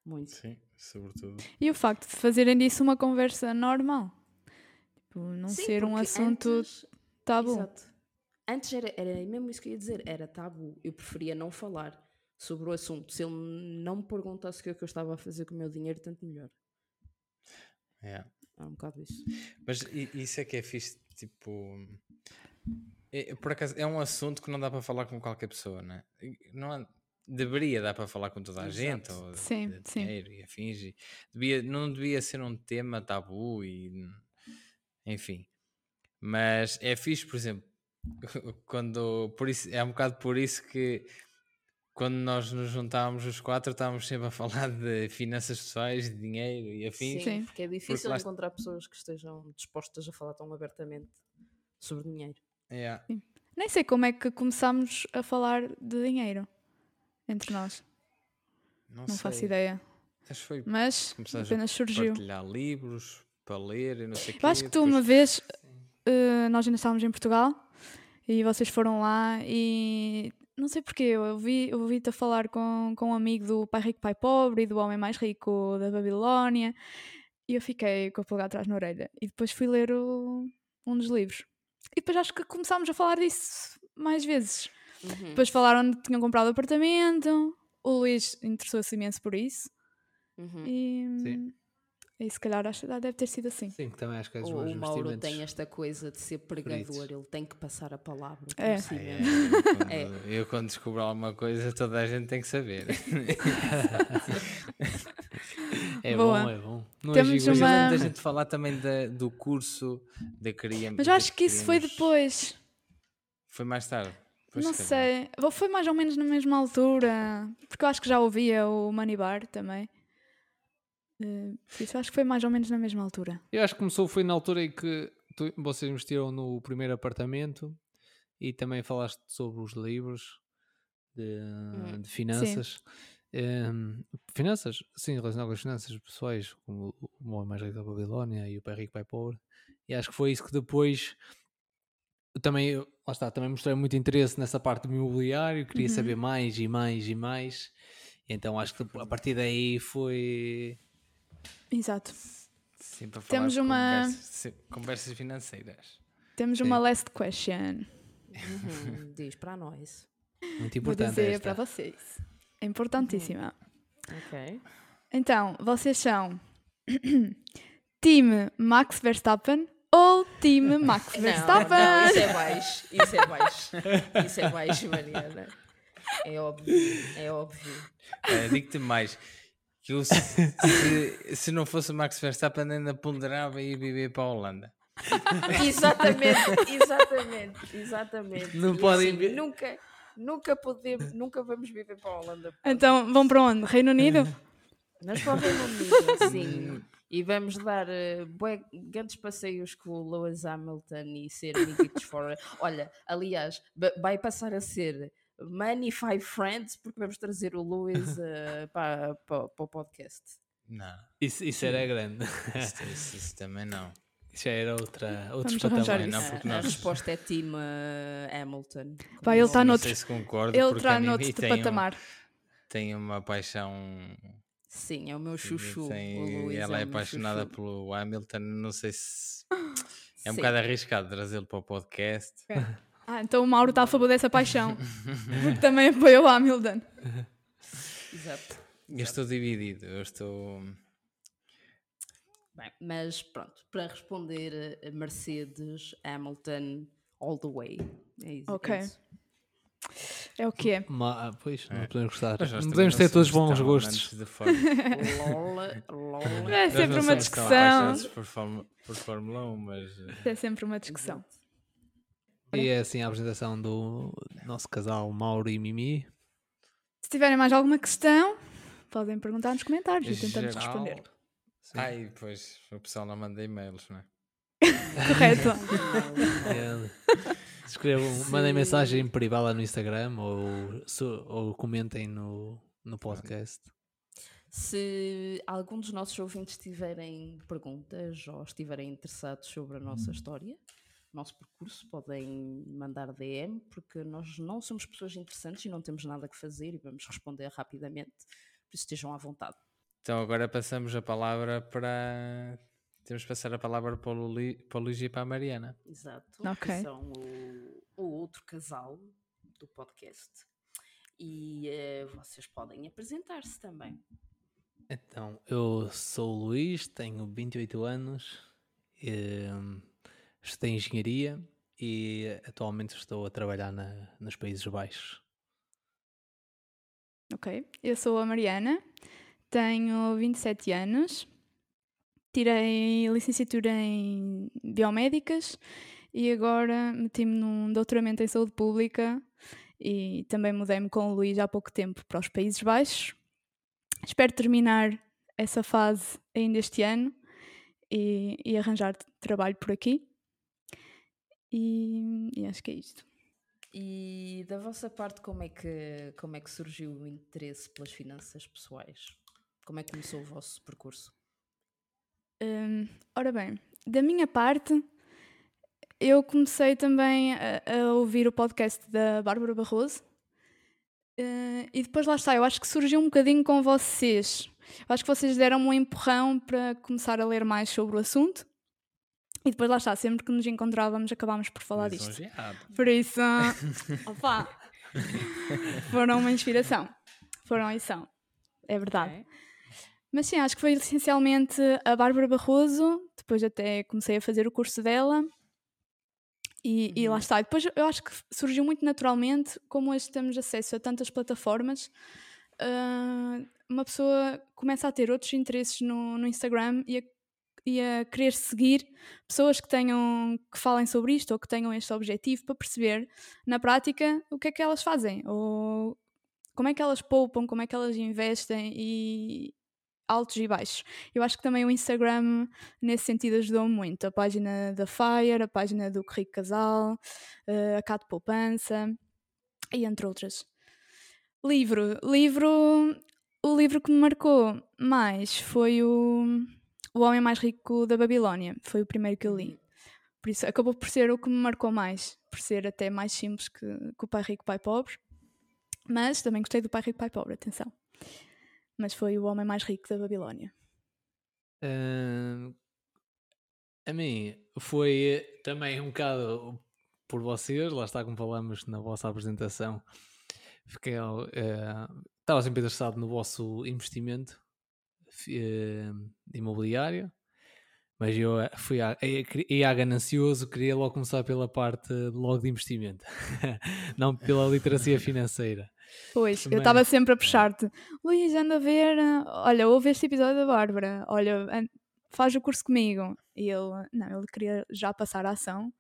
Muito. Sim, sobretudo. E o facto de fazerem disso uma conversa normal. Tipo, não Sim, ser um assunto antes- tabu. Exato. Antes era, era mesmo isso que eu ia dizer, era tabu. Eu preferia não falar sobre o assunto. Se ele não me perguntasse o que é que eu estava a fazer com o meu dinheiro, tanto melhor. Yeah. É um bocado isso. Mas isso é que é fixe, tipo. é- por acaso, é um assunto que não dá para falar com qualquer pessoa, não é? E Não há- deveria dar para falar com toda a gente, Exato. ou Sim, de sim. dinheiro e afins, e devia, não devia ser um tema tabu e. Enfim. Mas é fixe, por exemplo, quando. Por isso, é um bocado por isso que. Quando nós nos juntávamos os quatro, estávamos sempre a falar de finanças pessoais, de dinheiro e afins. Sim, porque é difícil est- encontrar pessoas que estejam dispostas a falar tão abertamente sobre dinheiro. Yeah. Nem sei como é que começámos a falar de dinheiro entre nós. Não, Não faço ideia. Acho que foi Mas apenas surgiu. partilhar livros para ler e não sei o quê. Eu acho que tu depois- uma vez, eh, nós ainda estávamos em Portugal e vocês foram lá e não sei porquê, eu ouvi- eu ouvi-te a falar com, com um amigo do Pai Rico, Pai Pobre e do Homem Mais Rico da Babilónia e eu fiquei com a pulga atrás na orelha e depois fui ler o- um dos livros. E depois acho que começámos a falar disso mais vezes. Uhum. Depois falaram de que tinham comprado apartamento, o Luís interessou-se imenso por isso Uhum. e, Sim. E se calhar acho, deve ter sido assim. Sim, que também acho que é O, Mauro tem esta coisa de ser pregador, ele tem que passar a palavra. por É. cima. É, eu, quando, É. eu quando descubro alguma coisa, toda a gente tem que saber. É Boa. bom, é bom. Não Temos é uma- da gente falar também da- do curso da criança. Mas eu acho que isso foi depois. Foi mais tarde. Pois, não sei. Ou Foi mais ou menos na mesma altura. Porque eu acho que já ouvia o Money Bar também. Por isso acho que foi mais ou menos na mesma altura. Eu acho que começou, foi na altura em que tu- vocês investiram no primeiro apartamento e também falaste sobre os livros de, de finanças. Em, finanças, sim, relacionado com as finanças pessoais, como o Homem Mais Rico da Babilónia e o Pai Rico, Pai Pobre. E acho que foi isso que depois também, lá está, também mostrei muito interesse nessa parte do imobiliário, queria Uhum. saber mais e mais e mais. Então acho que a partir daí foi. Exato. Sim, para falar Temos de uma- Conversas, sim, conversas financeiras. Temos uma last question. Uhum, Diz para nós. Muito Vou importante. dizer esta. para vocês. É importantíssima. Ok. Então, vocês são Team Max Verstappen ou Team Max Não, Verstappen? não, isso é baixo. Isso é baixo. Isso é baixo, Mariana. É óbvio. É óbvio. Eh, Digo-te mais. Que eu, se, se, se não fosse o Max Verstappen, ainda ponderava ir viver para a Holanda. Exatamente, exatamente, exatamente. Não E podem assim, ver- Nunca, nunca podemos, nunca vamos viver para a Holanda. Então, vão para onde? Reino Unido? Nós para o Reino Unido, sim. E vamos dar uh, bué- grandes passeios com o Lewis Hamilton e ser amiguitos fora. Olha, aliás, vai passar a ser Money Five Friends porque vamos trazer o Lewis uh, para, para, para o podcast. Não, Isso, isso era grande. isso, isso- isso também não. Isso já era outra, arranjar patamares. Não, porque a, a nós- resposta é Team uh, Hamilton. Vai, ele está não noutro- sei se concordo. Ele está noutro tem um- patamar. tem uma paixão. Sim, é o meu chuchu. tem- o ela é meu apaixonada chuchu. pelo Hamilton. Não sei se. É um Sim. bocado arriscado trazê-lo para o podcast. Ah, então o Mauro está a favor dessa paixão. Porque também apoia o Hamilton. Exato. Eu estou dividido. Eu estou. Bem, mas pronto, para responder a Mercedes, Hamilton, all the way. É isso. é Ok. isso. É o que é. Ma- ah, pois, não É. podemos gostar. Não podemos ter todos bons gostos. LOL, LOL. É sempre uma discussão. por Fórmula, por Fórmula 1, mas. eh, É sempre uma discussão. E é assim a apresentação do nosso casal Mauro e Mimi. Se tiverem mais alguma questão, podem perguntar nos comentários e tentamos geral- responder. Sim. Ai, pois, o pessoal não manda e-mails, não é? Correto. É, Escrevam, mandem mensagem privada no Instagram ou, ou comentem no, no podcast. Se algum dos nossos ouvintes tiverem perguntas ou estiverem interessados sobre a nossa história, nosso percurso, podem mandar DM, porque nós não somos pessoas interessantes e não temos nada que fazer e vamos responder rapidamente. Por isso estejam à vontade. Então agora passamos a palavra para. Temos que passar a palavra para o, Luli, para o Luigi e para a Mariana. Exato. Ok. Que são o, o outro casal do podcast e eh, vocês podem apresentar-se também. Então, eu sou o Luís, tenho 28 anos, eh, estudei engenharia e atualmente estou a trabalhar na- nos Países Baixos. Ok. Eu sou a Mariana, tenho 27 anos, tirei licenciatura em biomédicas e agora meti-me num doutoramento em saúde pública e também mudei-me com o Luís há pouco tempo para os Países Baixos. Espero terminar essa fase ainda este ano e, e arranjar trabalho por aqui. E, e acho que é isto. E da vossa parte, como é que, como é que surgiu o interesse pelas finanças pessoais? Como é que começou o vosso percurso? Hum, ora bem, da minha parte, eu comecei também a, a ouvir o podcast da Bárbara Barroso. Eh, e depois lá está, eu acho que surgiu um bocadinho com vocês. Eu acho que vocês deram um empurrão para começar a ler mais sobre o assunto. E depois lá está, sempre que nos encontrávamos acabámos por falar disto. Por isso, opa, foram uma inspiração. Foram e são. É verdade. Mas sim, acho que foi essencialmente a Bárbara Barroso, depois até comecei a fazer o curso dela. E, e lá está. E depois eu acho que surgiu muito naturalmente, como hoje temos acesso a tantas plataformas, ah, uma pessoa começa a ter outros interesses no, no Instagram e a, e a querer seguir pessoas que tenham que falem sobre isto ou que tenham este objetivo para perceber na prática o que é que elas fazem ou como é que elas poupam, como é que elas investem e altos e baixos. Eu acho que também o Instagram nesse sentido ajudou muito. A página da Fire, a página do Rico Casal, eh, a Cato Poupança e entre outras. Livro. Livro. O livro que me marcou mais foi o, o Homem Mais Rico da Babilónia. Foi o primeiro que eu li. Por isso acabou por ser o que me marcou mais, por ser até mais simples que, que o Pai Rico, Pai Pobre. Mas também gostei do Pai Rico, Pai Pobre, atenção. Mas foi o Homem Mais Rico da Babilónia. Ahn, a mim foi também um bocado por vocês, lá está como falamos na vossa apresentação. Fiquei, eh, estava sempre interessado no vosso investimento eh, imobiliário, mas eu eh, fui a, ganancioso, queria logo começar pela parte de- logo de investimento, não pela literacia financeira. Pois, eu Mas- estava sempre a puxar-te. Luís, anda a ver. ah, Olha, ouve este episódio da Bárbara. Olha, faz o curso comigo. E ele, não, ele queria já passar a ação.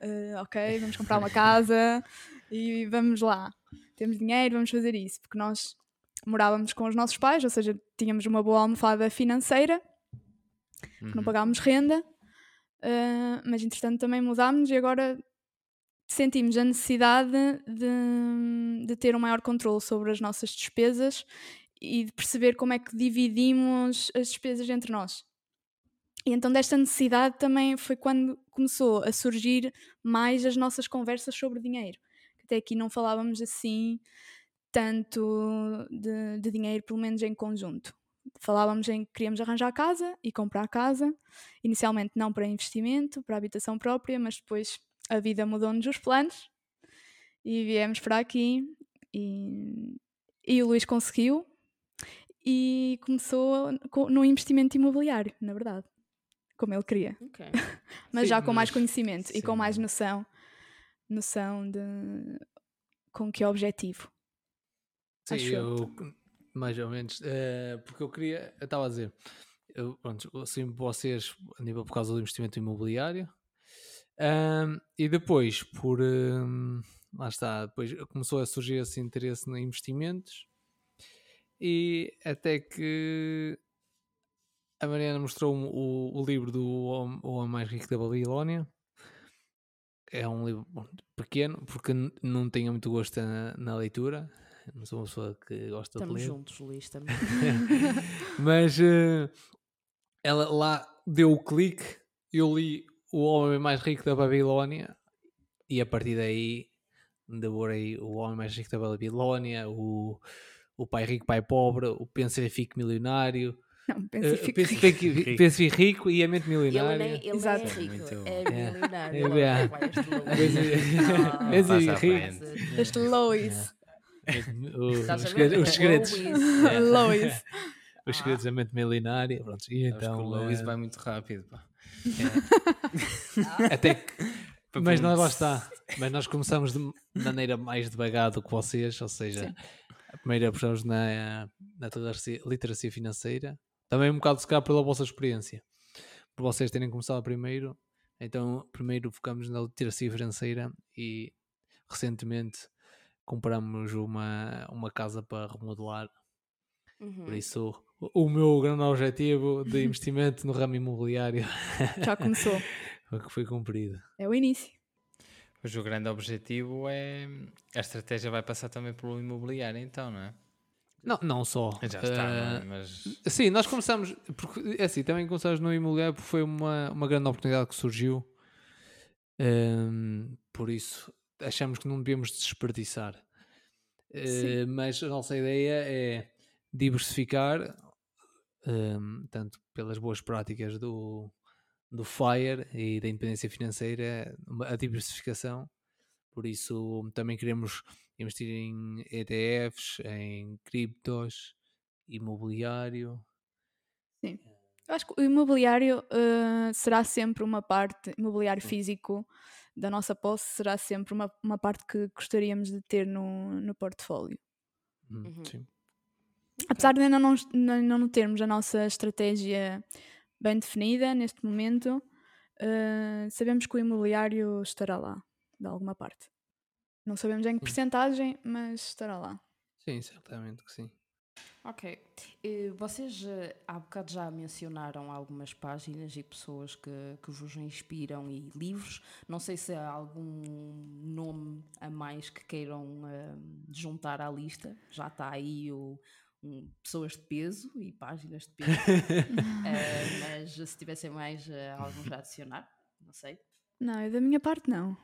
Ah, ok, vamos comprar uma casa e vamos lá. Temos dinheiro, vamos fazer isso. Porque nós morávamos com os nossos pais, ou seja, tínhamos uma boa almofada financeira, não Uhum. pagávamos renda. ah, mas entretanto também mudámos e agora sentimos a necessidade de, de ter um maior controle sobre as nossas despesas e de perceber como é que dividimos as despesas entre nós. E então desta necessidade também foi quando começou a surgir mais as nossas conversas sobre dinheiro. Até aqui não falávamos assim tanto de, de dinheiro, pelo menos em conjunto. Falávamos em que queríamos arranjar casa e comprar casa, inicialmente não para investimento, para habitação própria, mas depois a vida mudou-nos os planos e viemos para aqui e, e o Luís conseguiu e começou co- no investimento imobiliário, na verdade, como ele queria, Ok. mas Sim, já com mais conhecimento e com sim. mais noção, noção de com que objetivo. Sim, Acho eu. eu, mais ou menos, eh, porque eu queria, eu estava a dizer, eu, pronto, assim, vocês, a nível por causa do investimento imobiliário, ahm, e depois, por, ahm, lá está, depois começou a surgir esse interesse em investimentos, e até que a Mariana mostrou-me o, o livro do O Homem Mais Rico da Babilónia, é um livro bom, pequeno, porque não tenho muito gosto na, na leitura. Não sou uma pessoa que gosta Estamos de ler. juntos, Luís, também. Mas eh, ela lá deu o clique. Eu li O Homem Mais Rico da Babilónia. E a partir daí devorei O Homem Mais Rico da Babilónia, o, o Pai Rico, Pai Pobre, o Pensa e Fique Milionário. Não, penso e Eh, fico Penso rico. rico e a mente Ele, milionária. nem, ele Exato. é rico, é É. milionário. É, ele é. em- Ah, rico. Este Lois. Os, a segredos- os É segredos. Lois. Os segredos da mente milionária. Pronto, e então. o Lois eh, vai muito rápido. Pá. Até que. Mas um lá está. Mas nós começamos de maneira mais devagar do que vocês, ou seja, a primeira apostamos na, na literacia, literacia financeira, também um bocado se calhar pela vossa experiência, por vocês terem começado primeiro, então primeiro focamos na literacia financeira e recentemente compramos uma, uma casa para remodelar, Uhum. por isso o, o meu grande objetivo de investimento no ramo imobiliário Já começou. foi que foi cumprido. É o início. Mas o grande objetivo é. A estratégia vai passar também pelo imobiliário, então, não é? Não, não só. Já está, não é? Mas. Sim, nós começamos, porque é assim, também começamos no imobiliário porque foi uma, uma grande oportunidade que surgiu. Ehm, por isso, achamos que não devíamos desperdiçar. Eh, mas a nossa ideia é diversificar, ehm, tanto pelas boas práticas do, do FIRE e da independência financeira, a diversificação. Por isso, também queremos investir em ETFs, em criptos, imobiliário. Eu acho que o imobiliário eh, será sempre uma parte, imobiliário físico da nossa posse será sempre uma, uma parte que gostaríamos de ter no, no portfólio. Hum, Uhum. Sim. Apesar de ainda não, não, não termos a nossa estratégia bem definida neste momento, eh, sabemos que o imobiliário estará lá, de alguma parte. Não sabemos em que percentagem, mas estará lá. sim, certamente que sim. Ok. Eh, Vocês eh, há bocado já mencionaram algumas páginas e pessoas que, que vos inspiram e livros. Não sei se há algum nome a mais que queiram eh, juntar à lista. Já está aí o, um, pessoas de peso e páginas de peso. Eh, mas se tivessem mais eh, alguns a adicionar, não sei. Não, eu da minha parte não.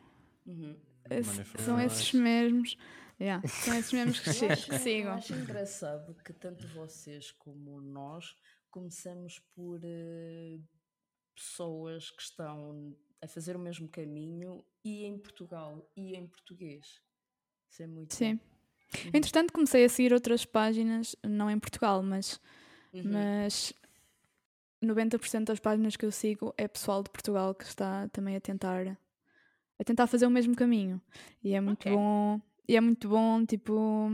Uhum. Esse- são esses mesmos. Yeah, são esses mesmos que, Eu acho, que eu sigam. acho engraçado que tanto vocês como nós começamos por eh, pessoas que estão a fazer o mesmo caminho e em Portugal e em português. Isso é muito Sim. bom. Entretanto, comecei a seguir outras páginas, não em Portugal, mas, Uhum. mas 90% das páginas que eu sigo é pessoal de Portugal que está também a tentar a tentar fazer o mesmo caminho. E é muito Ok. bom, e é muito bom, tipo,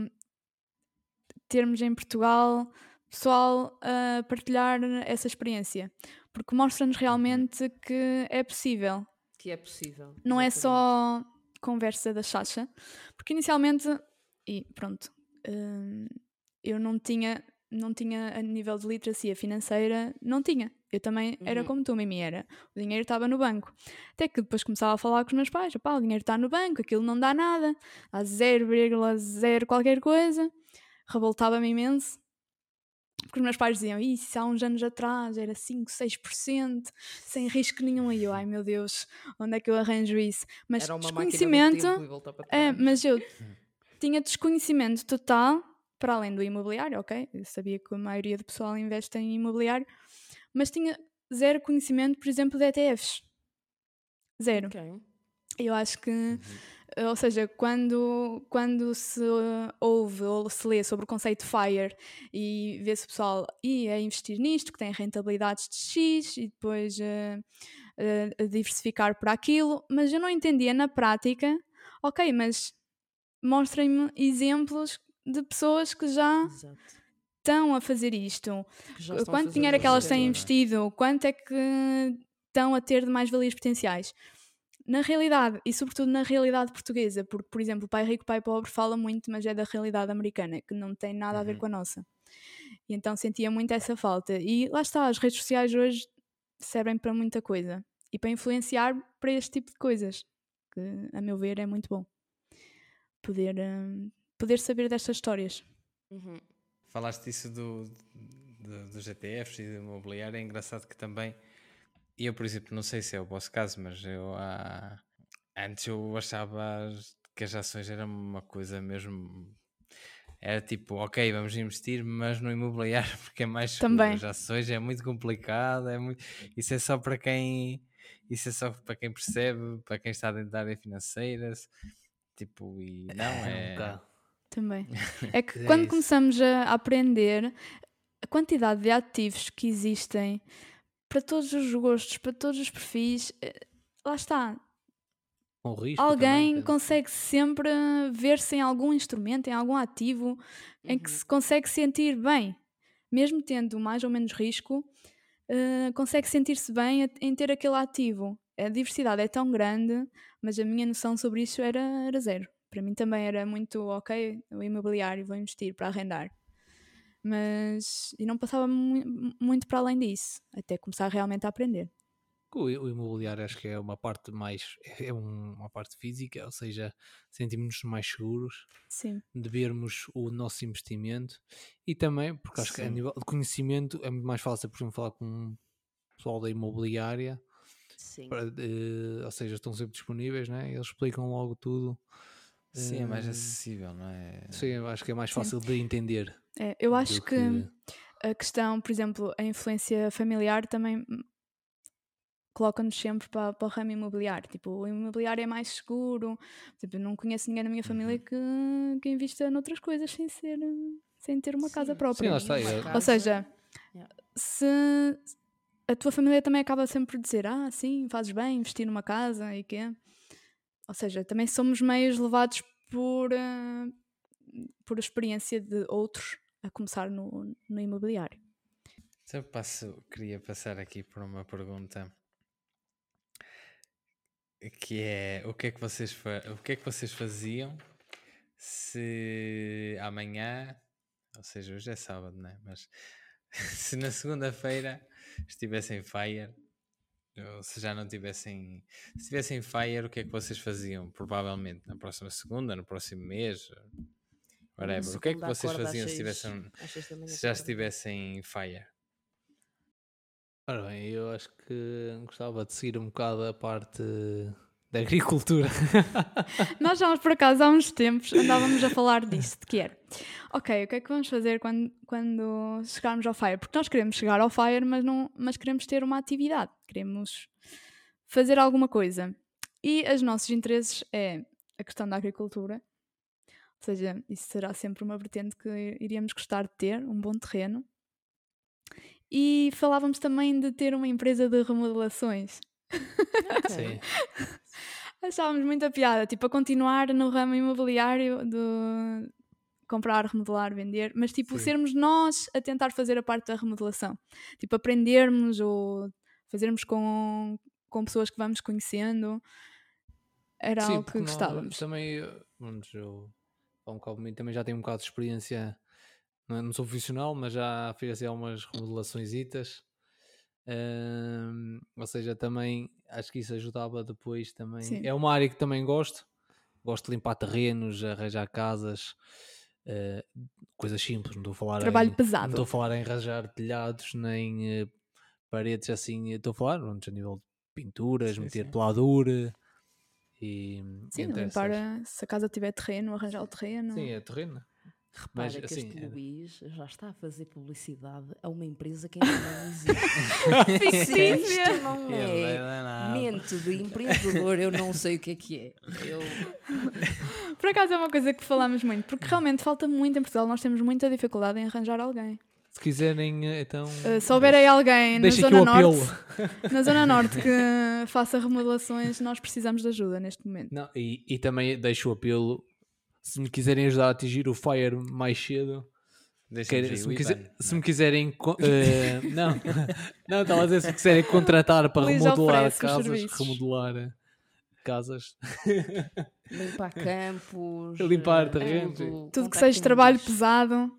termos em Portugal pessoal a partilhar essa experiência, porque mostra-nos realmente que é possível Que é possível. não é só conversa da Chacha, porque inicialmente, e pronto, hum, eu não tinha, não tinha a nível de literacia financeira, não tinha. Eu também era Uhum. como tu, Mimi, era. O dinheiro estava no banco. Até que depois começava a falar com os meus pais, pá, o dinheiro está no banco, aquilo não dá nada, dá 0,0 qualquer coisa. Revoltava-me imenso. Porque os meus pais diziam, isso há uns anos atrás era 5, 6%, sem risco nenhum. E eu, ai meu Deus, onde é que eu arranjo isso? Mas Era uma desconhecimento. e É, mas eu tinha desconhecimento total, para além do imobiliário, ok? Eu sabia que a maioria do pessoal investe em imobiliário, mas tinha zero conhecimento, por exemplo, de ETFs. Zero. Ok. Eu acho que, ou seja, quando, quando se ouve ou se lê sobre o conceito FIRE e vê-se o pessoal e a investir nisto, que tem rentabilidades de X e depois eh, eh, a diversificar por aquilo, mas eu não entendia na prática, ok, mas mostrem-me exemplos de pessoas que já Exato. Estão a fazer isto, quanto dinheiro é que elas têm agora. investido, quanto é que estão a ter de mais-valias potenciais. Na realidade, e sobretudo na realidade portuguesa, porque, por exemplo, Pai Rico, Pai Pobre fala muito, mas é da realidade americana, que não tem nada a ver Uhum. com a nossa. E então sentia muito essa falta. E lá está, as redes sociais hoje servem para muita coisa e para influenciar para este tipo de coisas, que, a meu ver, é muito bom. Poder, hum, poder saber destas histórias. Uhum. Falaste disso do, do, dos ETFs e do imobiliário. É engraçado que também. e Eu, por exemplo, não sei se é o vosso caso, mas eu há- antes eu achava que as ações eram uma coisa mesmo. era tipo, ok, vamos investir, mas no imobiliário porque é mais. Também. As ações é muito complicado, é muito... isso é só para quem isso é só para quem percebe, para quem está dentro da área financeira, tipo, e não um é. bocado. Também. É que É quando isso. começamos a aprender a quantidade de ativos que existem para todos os gostos, para todos os perfis, eh, lá está. Alguém também, consegue sempre ver-se em algum instrumento, em algum ativo, em que Uhum. se consegue sentir bem, mesmo tendo mais ou menos risco, eh, consegue sentir-se bem em ter aquele ativo. A diversidade é tão grande, mas a minha noção sobre isso era, era zero. Para mim também era muito, ok, o imobiliário, vou investir para arrendar. Mas, e não passava mu- muito para além disso, até começar realmente a aprender. O, o imobiliário acho que é uma parte mais. É um- uma parte física, ou seja, sentimos-nos mais seguros Sim, de vermos o nosso investimento e também, porque acho que a Sim. nível de conhecimento é muito mais fácil, por exemplo, falar com um pessoal da imobiliária, Sim. para, eh, ou seja, estão sempre disponíveis, né? eles explicam logo tudo. Sim, é mais Eh, acessível, não é? Sim, eu acho que é mais Sim. fácil de entender. É, eu acho do que, a questão, por exemplo, a influência familiar também hum, coloca-nos sempre para, para o ramo imobiliário. Tipo, o imobiliário é mais seguro. Por exemplo, eu não conheço ninguém na minha família que, que invista noutras coisas sem ser sem ter uma casa Sim. própria. Sim, lá está, Uma é- Ou casa- seja, se a tua família também acaba sempre por dizer, ah, sim, fazes bem investir numa casa e quê? Ou seja, também somos meios levados por, eh, por experiência de outros a começar no, no imobiliário. Eu passo, queria passar aqui por uma pergunta que é o que é que vocês o que é que vocês faziam se amanhã, ou seja, hoje é sábado, né? Mas se na segunda-feira estivessem fire, se já não tivessem, se estivessem fire, o que é que vocês faziam? Provavelmente na próxima segunda, no próximo mês, whatever. O que é que vocês faziam se tivessem se já estivessem fire? Ora bem, eu acho que gostava de seguir um bocado a parte da agricultura. Nós já, por acaso, há uns tempos andávamos a falar disso, de que era. Ok, o que é que vamos fazer quando, quando chegarmos ao FIRE? Porque nós queremos chegar ao FIRE, mas, não, mas queremos ter uma atividade, queremos fazer alguma coisa. E os nossos interesses é a questão da agricultura, ou seja, isso será sempre uma vertente que iríamos gostar de ter, um bom terreno. E falávamos também de ter uma empresa de remodelações. Ok. Sim. Achávamos muita piada, tipo, a continuar no ramo imobiliário de comprar, remodelar, vender, mas tipo, Sim. sermos nós a tentar fazer a parte da remodelação. Tipo, aprendermos ou fazermos com, com pessoas que vamos conhecendo. Era Sim, algo que nós gostávamos. Também, eh, vamos, eu também já tenho um bocado de experiência, não, é- não sou profissional, mas já fiz assim algumas remodelações ou seja, também acho que isso ajudava depois também. Sim. É uma área que também gosto. Gosto de limpar terrenos, arranjar casas, eh, coisas simples, não estou a falar Trabalho em, não pesado. estou a falar em arranjar telhados nem eh, paredes assim, estou a falar pronto, a nível de pinturas, Sim, meter sim. peladura e Sim, limpar se a casa tiver terreno, arranjar o terreno. Sim, é terreno. Repara Mas, que assim, este era- Luís já está a fazer publicidade a uma empresa que ainda não existe. Se isto não é é danado. mente de empreendedor, eu não sei o que é que é. Eu... Por acaso é uma coisa que falamos muito, porque realmente falta muito em Portugal, nós temos muita dificuldade em arranjar alguém. Se quiserem, eh, então. Uh, se houver aí alguém na Zona o apelo. Norte, na Zona Norte que faça remodelações, nós precisamos de ajuda neste momento. Não, e, e também deixo o apelo. Se me quiserem ajudar a atingir o Fire mais cedo, quer- ver se, me quiser- se não me quiserem. eh, não, não, estava a dizer se me quiserem contratar para Luís remodelar casas, remodelar eh, casas. Limpar campos. Limpar eh, terrenos, tudo, Tudo que seja trabalho pesado.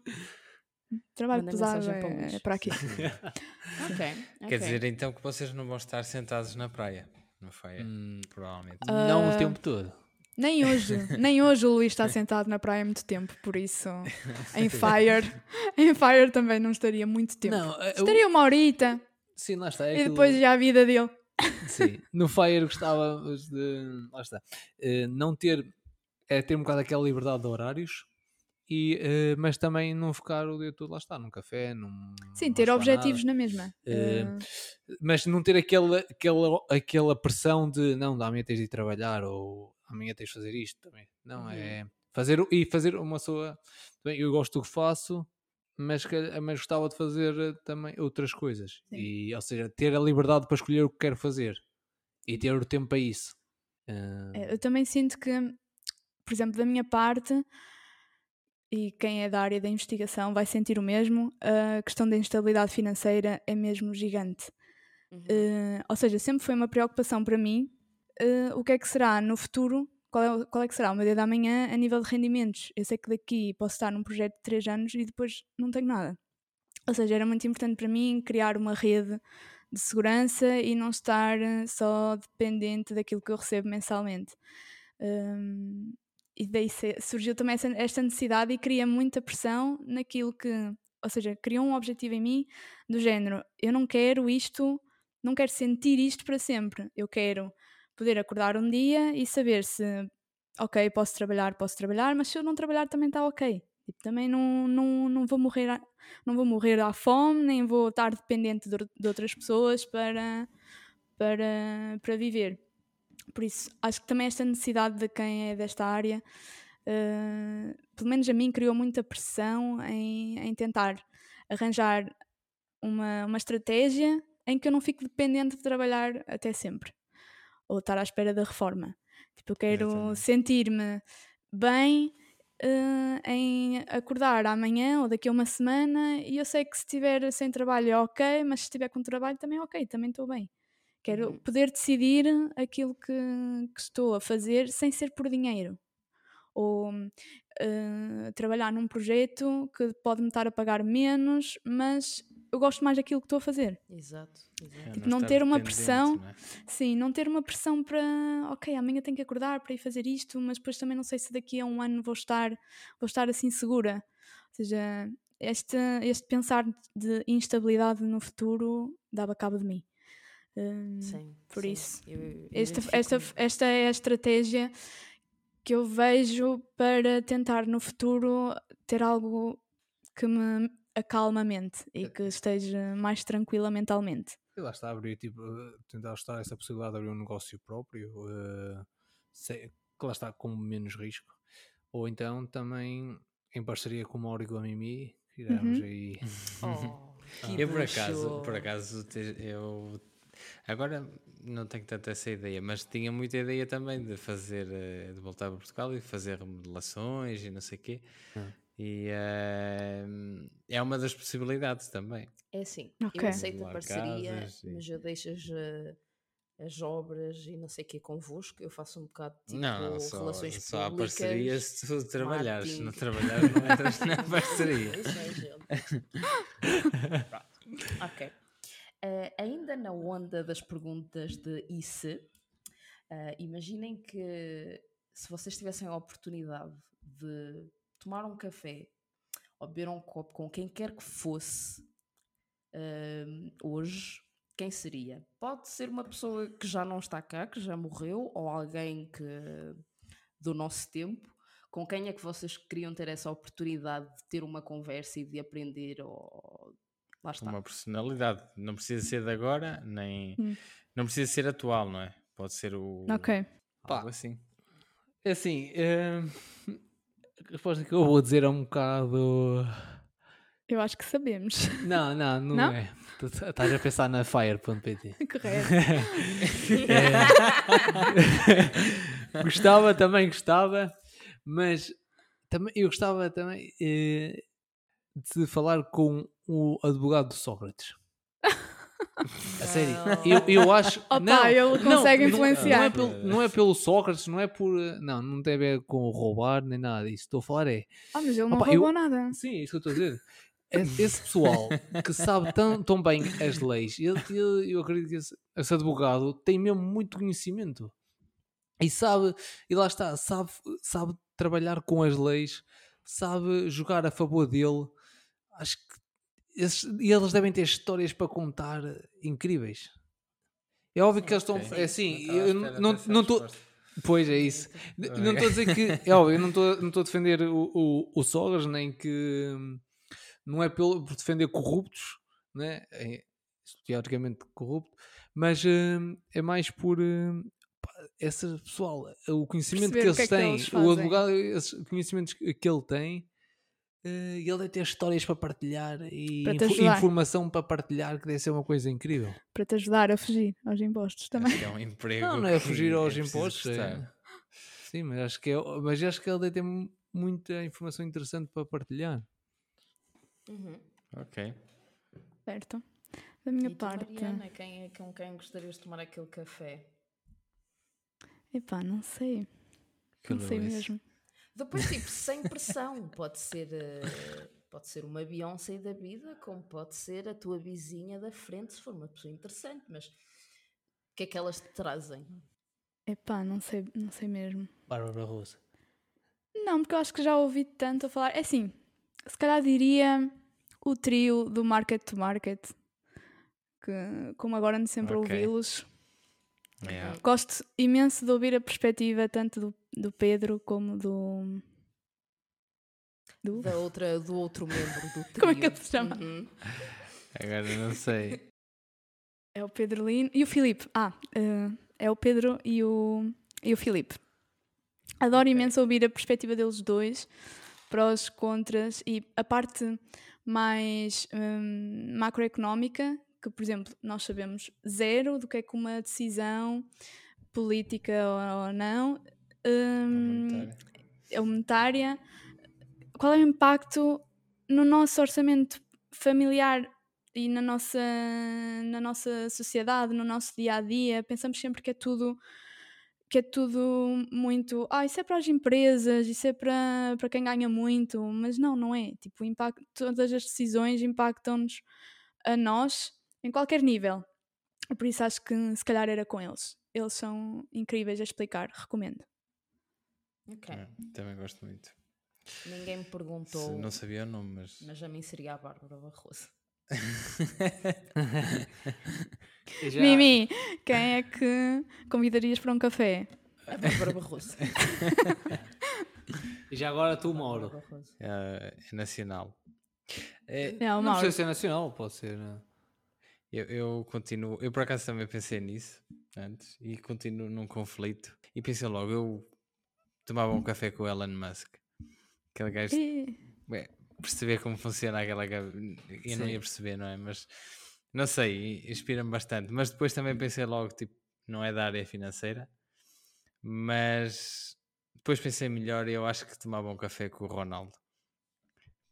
Trabalho Manda pesado mensagem para é, é para aqui. Ok, Quer ok. dizer então que vocês não vão estar sentados na praia, no Fire, Hum, provavelmente. não Ah, o tempo todo. Nem hoje, nem hoje o Luís está sentado na praia há muito tempo, por isso em Fire, em Fire também não estaria muito tempo. Não, eh, eu- Estaria uma horita sim, lá está. é e aquilo- depois já a vida dele. Sim, no Fire gostava de. Lá está. eh, não ter. É ter um bocado aquela liberdade de horários. e, eh, mas também não ficar o dia todo lá está, num café, num. Sim, ter objetivos na mesma. Eh, Eh, mas não ter aquela, aquela, aquela pressão de não, amanhã tens de ir trabalhar ou amanhã tens de fazer isto também. Não, Uhum. é fazer e fazer uma pessoa. Bem, eu gosto do que faço, mas, mas gostava de fazer eh, também outras coisas. Sim. E, ou seja, ter a liberdade para escolher o que quero fazer e ter o tempo para isso. É, Eu também sinto que, por exemplo, da minha parte, e quem é da área da investigação vai sentir o mesmo, a questão da instabilidade financeira é mesmo gigante. Uhum. Eh, ou seja, sempre foi uma preocupação para mim eh, o que é que será no futuro, qual é, qual é que será o meu dia da manhã a nível de rendimentos. Eu sei que daqui posso estar num projeto de 3 anos e depois não tenho nada. Ou seja, era muito importante para mim criar uma rede de segurança e não estar eh, só dependente daquilo que eu recebo mensalmente. Hum, e daí surgiu também essa- esta necessidade e cria muita pressão naquilo que, ou seja, criou um objetivo em mim do género: eu não quero isto, não quero sentir isto para sempre. Eu quero poder acordar um dia e saber se, ok, posso trabalhar, posso trabalhar, mas se eu não trabalhar também está ok. Tipo, também não, não, não vou morrer não vou morrer à fome, nem vou estar dependente de, de outras pessoas para, para, para viver. Por isso, acho que também esta necessidade de quem é desta área, eh, pelo menos a mim, criou muita pressão em, em tentar arranjar uma, uma estratégia em que eu não fico dependente de trabalhar até sempre ou estar à espera da reforma. Tipo, eu quero sentir-me bem eh, em acordar amanhã ou daqui a uma semana e eu sei que se estiver sem trabalho é ok, mas se estiver com trabalho também é ok, também estou bem. Quero Uhum. poder decidir aquilo que, que estou a fazer sem ser por dinheiro. Ou eh, trabalhar num projeto que pode-me estar a pagar menos, mas eu gosto mais daquilo que estou a fazer. Exato, exato. É, Tipo, não estar ter uma pressão. não é? Sim, não ter uma pressão para, ok, amanhã tenho que acordar para ir fazer isto, mas depois também não sei se daqui a um ano vou estar, vou estar assim segura. Ou seja, este, este pensar de instabilidade no futuro dava cabo de mim. Hum, Sim, por sim. isso, Eu- eu esta, esta, esta é a estratégia que eu vejo para tentar no futuro ter algo que me acalma a mente e que esteja mais tranquila mentalmente. E lá está, abrir, tipo, eh, tentar estar essa possibilidade de abrir um negócio próprio, eh, se- que lá está com menos risco. Ou então também em parceria com o Mauro Mimi, iremos Uhum. aí. Oh, que Eu por acaso, por acaso, eu agora não tenho tanto essa ideia, mas tinha muita ideia também de fazer, eh, de voltar para Portugal e fazer remodelações e não sei o quê. Ah. E eh, é uma das possibilidades também. É assim, Ok. eu aceito a parceria, casas e- mas eu deixo as, eh, as obras e não sei o que convosco. Eu faço um bocado tipo não, só, relações só há públicas. parceria se tu trabalhares. Se não trabalhares, não entras na parceria. Isso é, gente. Pronto. Ok. Eh, ainda na onda das perguntas de e se, eh, imaginem que se vocês tivessem a oportunidade de tomar um café ou beber um copo com quem quer que fosse ehm, hoje, quem seria? Pode ser uma pessoa que já não está cá, que já morreu, ou alguém que do nosso tempo. Com quem é que vocês queriam ter essa oportunidade de ter uma conversa e de aprender? Ou... Lá está. Uma personalidade. Não precisa ser de agora, nem. Hum. Não precisa ser atual, não é? Pode ser o. Ok. Pá. Algo assim. É assim, eh, a resposta que eu vou dizer é um bocado. Eu acho que sabemos. Não, não, não, Não? é. Estás a pensar na fire.pt. Correto. É. gostava, também gostava, mas também, eu gostava também eh, de falar com o advogado de Sócrates. A sério, eu, eu acho. Opa, não, ele consegue não- influenciar. Não é, pelo, não é pelo Sócrates, não é por. eh, Não, não tem a ver com roubar nem nada disso. Estou a falar é. Ah, mas ele não Opa, eu- roubou nada. Sim, é isso que eu estou a dizer. Esse esse pessoal que sabe tão, tão bem as leis, ele, ele- eu acredito que esse, esse advogado tem mesmo muito conhecimento e sabe, e lá está, sabe, sabe trabalhar com as leis, sabe jogar a favor dele. Acho que esses- e eles devem ter histórias para contar incríveis. É óbvio que eles estão. Ok. É assim, eu não estou. Pois é isso. Não estou a dizer que. É óbvio, eu não estou não a defender o, o, o Sogas, nem que. Não é pelo, por defender corruptos, né? É, teoricamente corrupto, mas hum, é mais por. pá, essa pessoal, o conhecimento que Perceber o eles que é que têm, eles o advogado, esses conhecimentos que que ele tem, eh, ele deve ter histórias para partilhar e Para ajudar. informação para partilhar, que deve ser uma coisa incrível. Para te ajudar a fugir aos impostos também. Acho que é um emprego. Não, não é fugir aos preciso impostos. é-. Sim, mas acho que é, mas acho que ele deve ter mu- muita informação interessante para partilhar. Uhum. Ok. Certo. Da minha E tu, parte. Mariana, quem é com quem gostarias de tomar aquele café? Epá, não sei. Que não sei mesmo. Depois, tipo, sem pressão. Pode ser, eh, pode ser uma Beyoncé da vida, como pode ser a tua vizinha da frente, se for uma pessoa interessante. Mas o que é que elas te trazem? Epá, não sei, não sei mesmo. Bárbara Rosa. Não, porque eu acho que já ouvi tanto a falar. É assim, se calhar diria o trio do Market to Market. Que, como agora ando sempre a Ok. ouvi-los. Yeah. Gosto imenso de ouvir a perspectiva tanto do, do Pedro como do. Do? Da outra, do outro membro do trio. Como é que ele se chama? Uhum. Agora não sei. É o Pedro Lino e o Filipe. Ah, eh, é o Pedro e o, e o Filipe. Adoro imenso ouvir a perspectiva deles dois, prós, contras e a parte mais hum, macroeconómica, que, por exemplo, nós sabemos zero do que é que uma decisão política ou, ou não hum, Comentário. é monetária, qual é o impacto no nosso orçamento familiar e na nossa, na nossa sociedade, no nosso dia a dia? Pensamos sempre que é tudo que é tudo muito, ah, isso é para as empresas, isso é para, para quem ganha muito, mas não, não é. Tipo, impacto, todas as decisões impactam-nos a nós em qualquer nível. Por isso acho que se calhar era com eles. Eles são incríveis a explicar, recomendo. Ok. É, também gosto muito. Ninguém me Se- perguntou, Não sabia o nome, mas. mas a mim seria a Bárbara Barroso. Já- Mimi, quem é que convidarias para um café? A Bárbara Barroso. E já agora tu, Mauro. Bárbara Barroso. É, é nacional. É, Não, Não Mauro. precisa ser nacional, pode ser. né? Eu, eu continuo. Eu por acaso também pensei nisso antes e continuo num conflito. E pensei logo, eu tomava um café com o Elon Musk. Aquele gajo Ué, perceber como funciona aquela. Eu não ia perceber, não é? Mas não sei, inspira-me bastante. Mas depois também pensei logo, tipo, não é da área financeira, mas depois pensei melhor e eu acho que tomava um café com o Ronaldo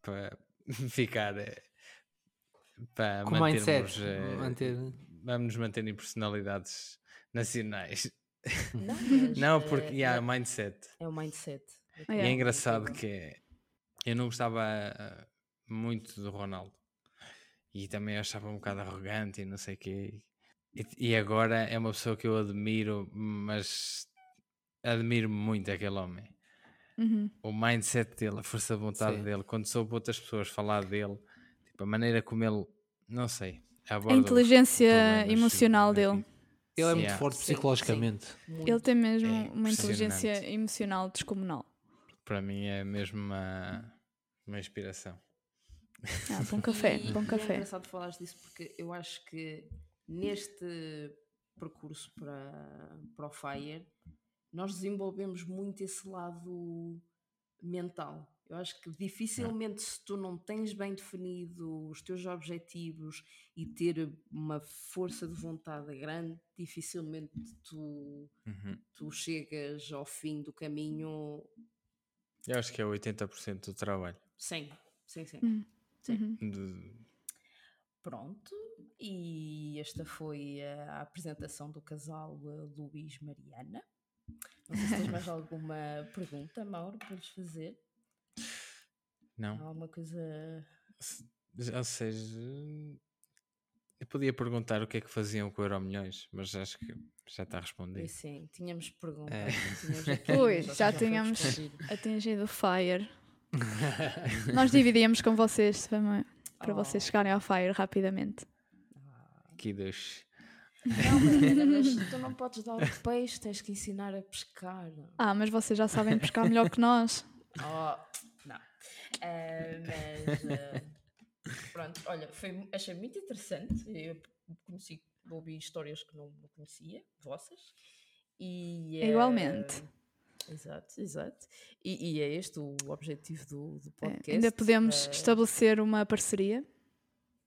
para ficar. Eh, Para Com mindset. mantermos. eh, Manter... Vamos nos manter em personalidades nacionais. Não, Não, eh, porque yeah, não, mindset. é o mindset. Ah, E é. é engraçado que eu não gostava ah, muito do Ronaldo. E também achava um bocado arrogante e não sei o quê. E, e agora é uma pessoa que eu admiro, mas admiro muito aquele homem. uhum. O mindset dele, a força de vontade Sim. dele, quando soube outras pessoas falar dele, a maneira como ele, não sei, A aborda inteligência emocional na dele. vida. Ele é muito Yeah. forte Sim, psicologicamente. Muito. Ele tem mesmo É uma inteligência emocional descomunal. Para mim é mesmo uma, uma inspiração. Ah, bom café, E- bom e É café. engraçado falares disso porque eu acho que neste percurso para, para o Fire nós desenvolvemos muito esse lado mental. Eu acho que dificilmente se tu não tens bem definido os teus objetivos e ter uma força de vontade grande, dificilmente tu, Uhum. tu chegas ao fim do caminho Eu acho que é 80% do trabalho. sem. Sim, sim. Hum. Sim. Uhum. De- Pronto, e esta foi a apresentação do casal eh, Luís Mariana. Não sei se tens mais alguma pergunta, Mauro, para lhes fazer. Não. Alguma coisa. Ou seja, eu podia perguntar o que é que faziam com o Euro Milhões, mas acho que já está E respondido. sim, tínhamos perguntado. É. tínhamos mas já foi tínhamos atingido o fire. Nós dividíamos com vocês para, para Oh. vocês chegarem ao fire rapidamente. Aqui dos. Não, Mariana, mas tu não podes dar o peixe, tens que ensinar a pescar. Ah, mas vocês já sabem pescar melhor que nós. Oh, Eh, mas eh, pronto, olha, foi, achei muito interessante. Eu conheci, ouvi histórias que não, não conhecia, vossas. E, É Igualmente. exato, exato. E, e é este o objetivo do, do É, podcast. ainda podemos eh, estabelecer uma parceria.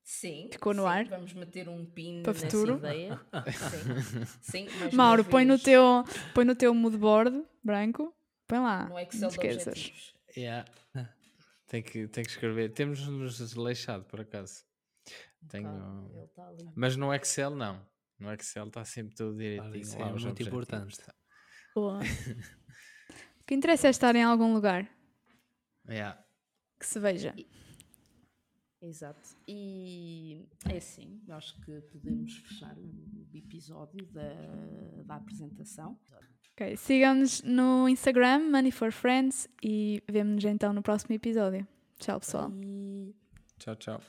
Sim, Ficou no sim, ar. Vamos meter um pin Para nessa futuro. ideia. Sim, sim mas Mauro, põe no, teu, põe no teu moodboard branco. Põe lá. no não Excel esqueças. objetivos. Yeah. Tem, que, tem que escrever. Temos-nos desleixado, por acaso. Tenho... Tá. Mas no Excel, não. No Excel está sempre tudo direitinho. isso lá é muito objetivos. importante. Boa. o que interessa é estar em algum lugar Yeah. que se veja. Exato. E é assim, acho que podemos fechar o episódio da, da apresentação. Ok, Sigam-nos no Instagram, Money for Friends, e vemo-nos então no próximo episódio. Tchau, pessoal. Tchau, tchau.